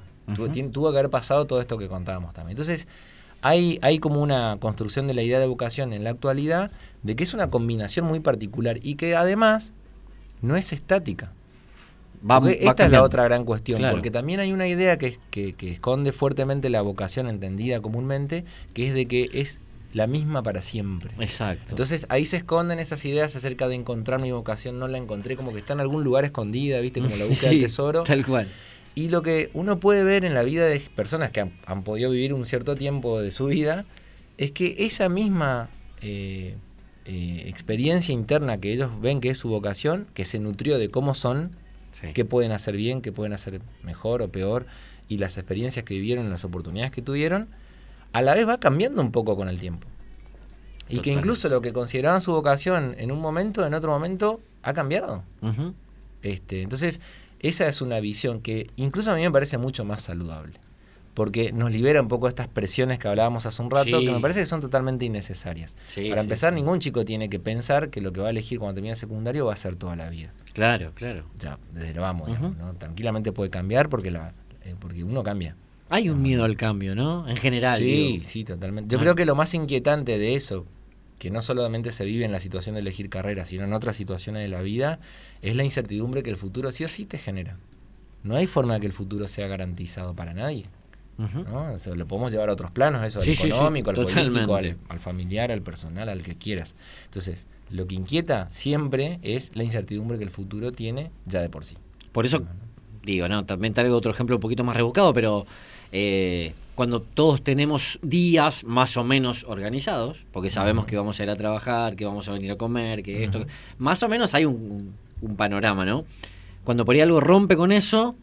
Tuvo que haber pasado todo esto que contábamos también. Entonces, hay, hay como una construcción de la idea de vocación en la actualidad de que es una combinación muy particular y que además no es estática. Va- Porque va esta es la otra gran cuestión, Claro. porque también hay una idea que, que- que esconde fuertemente la vocación entendida comúnmente, que es de que es la misma para siempre. Exacto. Entonces ahí se esconden esas ideas acerca de encontrar mi vocación, no la encontré, como que está en algún lugar escondida, ¿viste? Como la búsqueda Sí, del tesoro. Tal cual. Y lo que uno puede ver en la vida de personas que han, han podido vivir un cierto tiempo de su vida, es que esa misma eh, eh, experiencia interna que ellos ven que es su vocación, que se nutrió de cómo son, Sí. qué pueden hacer bien, qué pueden hacer mejor o peor, y las experiencias que vivieron, las oportunidades que tuvieron, a la vez va cambiando un poco con el tiempo. Y que incluso lo que consideraban su vocación en un momento, en otro momento, ha cambiado. Este, entonces, esa es una visión que incluso a mí me parece mucho más saludable. Porque nos libera un poco estas presiones que hablábamos hace un rato, Sí. que me parece que son totalmente innecesarias. Sí, Para empezar, sí. ningún chico tiene que pensar que lo que va a elegir cuando termine el secundario va a ser toda la vida. Claro, claro. Ya, desde el vamos, digamos, ¿no? Tranquilamente puede cambiar porque, la, eh, porque uno cambia. Hay un miedo al cambio, ¿no? En general. Sí, digo. sí, totalmente. Yo Ah. creo que lo más inquietante de eso, que no solamente se vive en la situación de elegir carrera, sino en otras situaciones de la vida, es la incertidumbre que el futuro sí o sí te genera. No hay forma de que el futuro sea garantizado para nadie. Ujú. ¿no? O sea, lo podemos llevar a otros planos, eso, al Sí, sí, sí, económico, al político, al, totalmente. al familiar, al personal, al que quieras. Entonces, lo que inquieta siempre es la incertidumbre que el futuro tiene ya de por sí. Por eso, digo, no, también traigo otro ejemplo un poquito más rebuscado, pero eh, cuando todos tenemos días más o menos organizados, porque sabemos que vamos a ir a trabajar, que vamos a venir a comer, que esto, más o menos hay un, un panorama, ¿no? Cuando por ahí algo rompe con eso,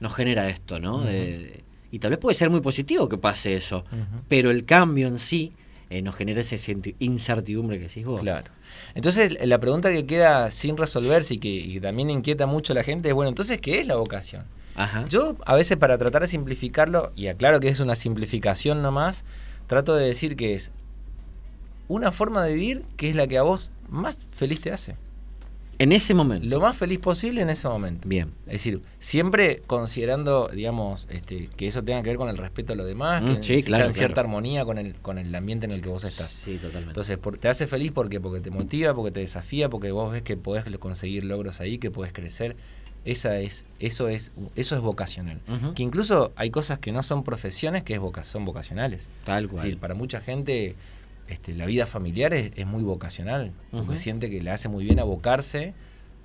nos genera esto, ¿no? De- y tal vez puede ser muy positivo que pase eso, pero el cambio en sí eh, nos genera esa incerti- incertidumbre que decís vos. Claro. Entonces, la pregunta que queda sin resolverse y que, y que también inquieta mucho a la gente es, bueno, entonces, ¿qué es la vocación? Ajá. Yo, a veces, para tratar de simplificarlo, y aclaro que es una simplificación nomás, trato de decir que es una forma de vivir que es la que a vos más feliz te hace. En ese momento. Lo más feliz posible en ese momento. Bien. Es decir, siempre considerando, digamos, este, que eso tenga que ver con el respeto a los demás, Mm, que sí, claro, en cierta claro. armonía con el, con el ambiente en el que vos estás. Sí, totalmente. Entonces, por- te hace feliz porque, porque te motiva, porque te desafía, porque vos ves que podés conseguir logros ahí, que podés crecer. Esa es, eso es, eso es vocacional. Que incluso hay cosas que no son profesiones que es voca- son vocacionales. Tal Es cual. decir, para mucha gente este, la vida familiar es, es muy vocacional, porque Ujú. siente que le hace muy bien abocarse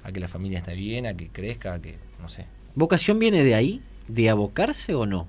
a que la familia esté bien, a que crezca, a que, no sé. ¿Vocación viene de ahí? ¿De abocarse o no?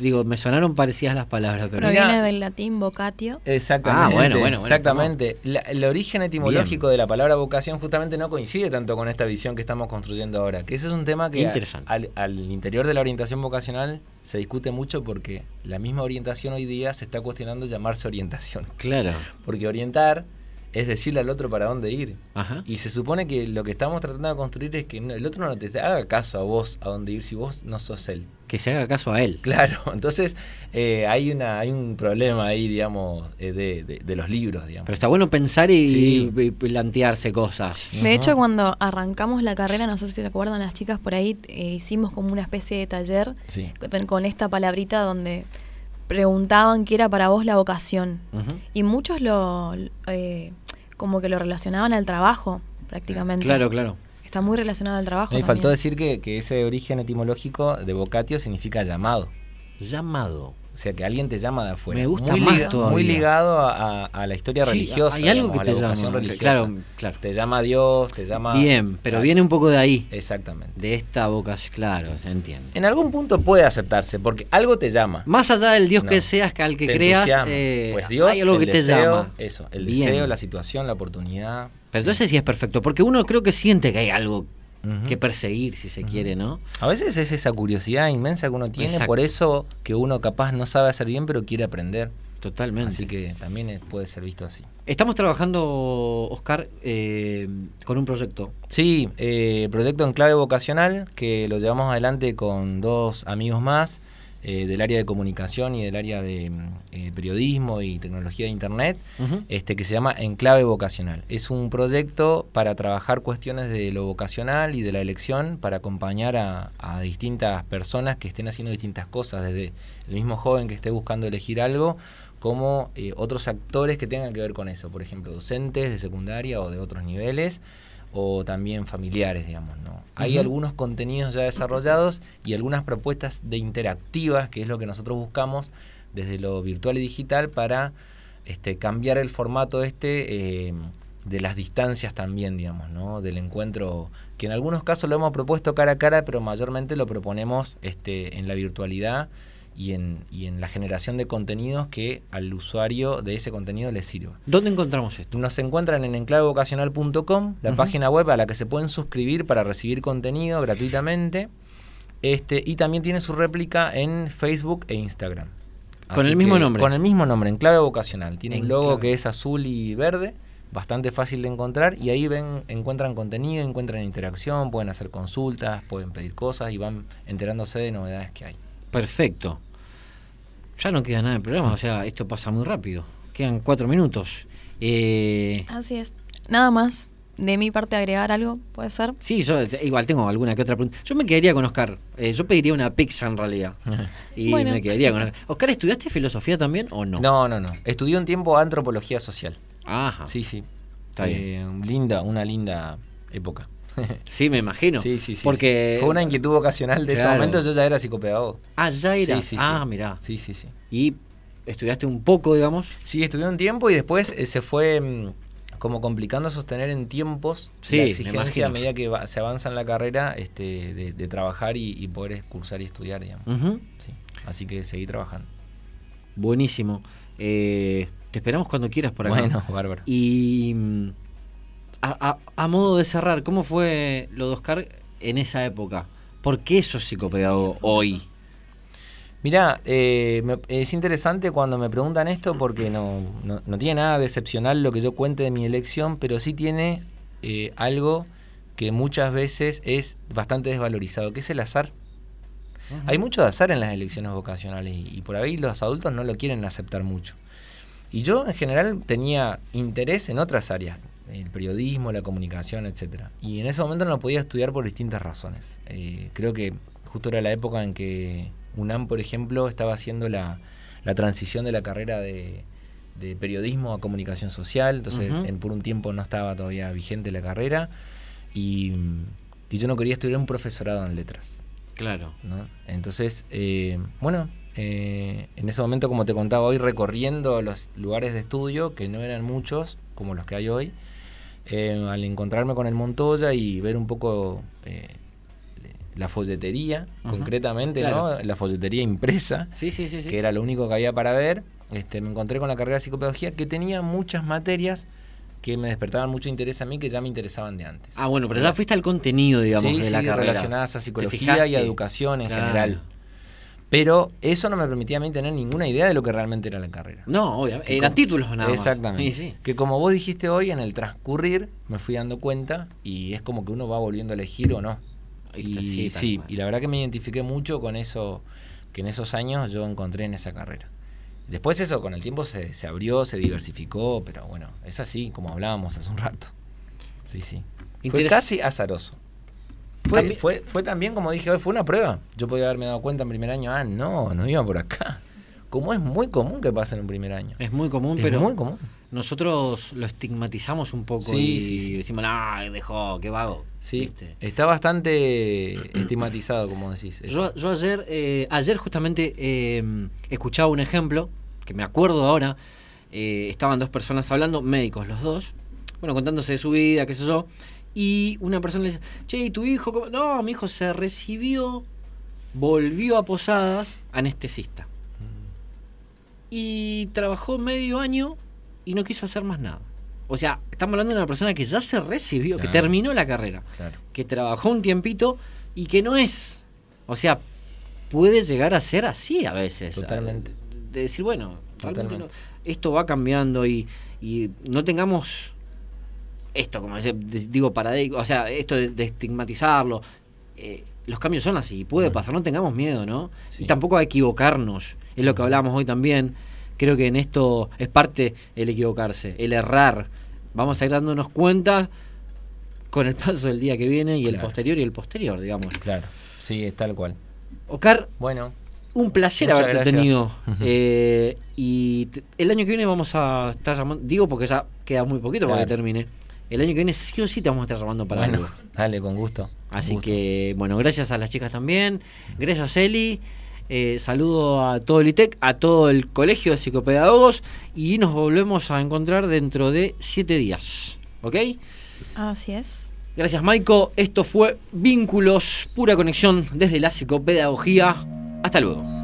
Digo, me sonaron parecidas las palabras, pero... Proviene del latín vocatio. Exactamente. Ah, bueno, bueno, bueno, exactamente. La- el origen etimológico de la palabra vocación justamente no coincide tanto con esta visión que estamos construyendo ahora. Que ese es un tema que a- Interesante. al, al interior de la orientación vocacional se discute mucho porque la misma orientación hoy día se está cuestionando llamarse orientación. Claro. Porque orientar es decirle al otro para dónde ir. Ajá. Y se supone que lo que estamos tratando de construir es que el otro no te haga caso a vos a dónde ir si vos no sos él. Que se haga caso a él. Claro, entonces eh, hay una hay un problema ahí, digamos, eh, de, de- de los libros, digamos. Pero está bueno pensar y, Sí. y plantearse cosas. De hecho, cuando arrancamos la carrera, no sé si se acuerdan las chicas por ahí, eh, hicimos como una especie de taller Sí. con, con esta palabrita donde preguntaban qué era para vos la vocación. Y muchos lo, eh, como que lo relacionaban al trabajo, prácticamente. Claro, claro. Está muy relacionado al trabajo. No, y faltó decir que, que ese origen etimológico de vocatio significa llamado. Llamado. O sea, que alguien te llama de afuera. Me gusta muy más liga- todavía. Muy ligado a, a- a la historia Sí, religiosa. hay algo digamos, que a la llama, religiosa. claro, claro. Te llama Dios, te llama... Bien, pero Claro. viene un poco de ahí. Exactamente. De esta boca, claro, se entiende. En algún punto puede aceptarse, porque algo te llama. Más allá del Dios No. que seas, que al que Te creas, eh, pues Dios, hay algo el que te llama. Eso, el Bien. deseo, la situación, la oportunidad. Pero entonces sí es perfecto, porque uno creo que siente que hay algo Que perseguir, si se quiere, ¿no? A veces es esa curiosidad inmensa que uno tiene, Exacto. por eso que uno capaz no sabe hacer bien, pero quiere aprender. Totalmente. Así que también puede ser visto así. Estamos trabajando, Oscar, eh, con un proyecto. Sí, eh, proyecto en clave vocacional que lo llevamos adelante con dos amigos más eh, del área de comunicación y del área de mm, eh, periodismo y tecnología de internet, este que se llama Enclave Vocacional. Es un proyecto para trabajar cuestiones de lo vocacional y de la elección para acompañar a, a distintas personas que estén haciendo distintas cosas, desde el mismo joven que esté buscando elegir algo, como eh, otros actores que tengan que ver con eso, por ejemplo, docentes de secundaria o de otros niveles, o también familiares, digamos, ¿no? Hay algunos contenidos ya desarrollados y algunas propuestas de interactivas, que es lo que nosotros buscamos desde lo virtual y digital para este, cambiar el formato este eh, de las distancias también, digamos, ¿no? Del encuentro, que en algunos casos lo hemos propuesto cara a cara, pero mayormente lo proponemos este, en la virtualidad y en, y en la generación de contenidos que al usuario de ese contenido le sirva. ¿Dónde encontramos esto? Nos encuentran en enclavevocacional.com, la página web a la que se pueden suscribir para recibir contenido gratuitamente. Este, y también tiene su réplica en Facebook e Instagram. Con el mismo nombre. Con el mismo nombre, Enclave Vocacional. Tiene un logo que es azul y verde, bastante fácil de encontrar. Y ahí ven, encuentran contenido, encuentran interacción, pueden hacer consultas, pueden pedir cosas y van enterándose de novedades que hay. Perfecto. Ya no queda nada del programa, o sea, esto pasa muy rápido. Quedan cuatro minutos. Eh, Así es. Nada más de mi parte agregar algo, ¿puede ser? sí, yo igual tengo alguna que otra pregunta. Yo me quedaría con Oscar. Eh, yo pediría una pizza en realidad. Y Bueno. me quedaría con Oscar. Oscar, ¿estudiaste filosofía también o no? No, no, no. Estudié un tiempo antropología social. Ajá. Sí, sí. Está Eh, Linda, una linda época. Sí, me imagino. Sí, sí, sí. Porque. Fue una inquietud vocacional de ese momento, yo ya era psicopedagogo. Ah, ya era. Sí, ah, mirá. Sí, sí, sí. Y estudiaste un poco, digamos. Sí, estudié un tiempo y después eh, se fue mm, como complicando sostener en tiempos Sí, la exigencia a medida que va- se avanza en la carrera este, de, de trabajar y, y poder cursar y estudiar, digamos. Ujú. Sí. Así que seguí trabajando. Buenísimo. Eh, te esperamos cuando quieras por acá. Bueno, bárbaro. Y mm, a, a- a modo de cerrar, ¿cómo fue lo de Oscar en esa época? ¿Por qué sos psicopedagogo hoy? Mirá, eh, me- es interesante cuando me preguntan esto porque no, no, no tiene nada de excepcional lo que yo cuente de mi elección, pero sí tiene eh, algo que muchas veces es bastante desvalorizado, que es el azar. Hay mucho de azar en las elecciones vocacionales y, y por ahí los adultos no lo quieren aceptar mucho. Y yo en general tenía interés en otras áreas, el periodismo, la comunicación, etcétera. Y en ese momento no podía estudiar por distintas razones. Eh, creo que justo era la época en que UNAM, por ejemplo, estaba haciendo la, la transición de la carrera de, de periodismo a comunicación social, entonces en, por un tiempo no estaba todavía vigente la carrera y, y yo no quería estudiar un profesorado en letras. Claro. ¿no? Entonces, eh, bueno, eh, en ese momento, como te contaba hoy, recorriendo los lugares de estudio, que no eran muchos, como los que hay hoy, eh, al encontrarme con el Montoya y ver un poco eh, la folletería, concretamente, Claro. ¿no? La folletería impresa, Sí, sí, sí. sí. que era lo único que había para ver. Este, me encontré con la carrera de psicopedagogía que tenía muchas materias que me despertaban mucho interés a mí, que ya me interesaban de antes. Ah, bueno, pero ya fuiste al contenido, digamos, de la carrera. relacionadas a ¿Te psicología y a educación en Claro. general. Pero eso no me permitía a mí tener ninguna idea de lo que realmente era la carrera. No, obviamente. Eran títulos nada más. Exactamente. Sí, sí. Que como vos dijiste hoy, en el transcurrir me fui dando cuenta y es como que uno va volviendo a elegir o no. Y Sí, y la verdad que me identifiqué mucho con eso que en esos años yo encontré en esa carrera. Después eso con el tiempo se, se abrió, se diversificó, pero bueno, es así como hablábamos hace un rato. Sí, sí. Fue casi azaroso. Fue, También- fue, fue también, como dije hoy, fue una prueba. Yo podía haberme dado cuenta en primer año, ah, no, no iba por acá. Como es muy común que pase en un primer año. Es muy común, Es pero muy común. nosotros lo estigmatizamos un poco Sí, y sí, sí. decimos, ah, dejó, qué vago. Sí, ¿Viste? está bastante estigmatizado, como decís. Yo, yo ayer, eh, ayer justamente eh, escuchaba un ejemplo, que me acuerdo ahora, eh, estaban dos personas hablando, médicos los dos, bueno, contándose de su vida, qué sé yo, y una persona le dice, che, ¿y tu hijo? cómo?". No, mi hijo se recibió, volvió a Posadas, anestesista. Y trabajó medio año y no quiso hacer más nada. O sea, estamos hablando de una persona que ya se recibió, que terminó la carrera Claro. que trabajó un tiempito y que no es. O sea, puede llegar a ser así a veces. Totalmente. De decir, bueno, realmente Totalmente. no- esto va cambiando y, y no tengamos esto, como digo, paradigma, o sea, esto de, de estigmatizarlo. Eh, los cambios son así, puede pasar, no tengamos miedo, ¿no? Sí. Y tampoco a equivocarnos, es lo que hablábamos hoy también. Creo que en esto es parte el equivocarse, el errar. Vamos a ir dándonos cuenta con el paso del día que viene y el posterior y el posterior, digamos. Claro, sí, es tal cual. Oscar, Bueno, un placer Muchas haberte gracias. tenido. Eh, y el año que viene vamos a estar llamando, digo porque ya queda muy poquito para que termine. El año que viene sí o sí te vamos a estar llamando para bueno, algo. dale, con gusto. Así gusto. que, bueno, gracias a las chicas también. Gracias, Eli. Eh, saludo a todo el ITEC, a todo el Colegio de Psicopedagogos. Y nos volvemos a encontrar dentro de siete días. ¿Ok? Así es. Gracias, Maiko. Esto fue Vínculos, pura conexión desde la psicopedagogía. Hasta luego.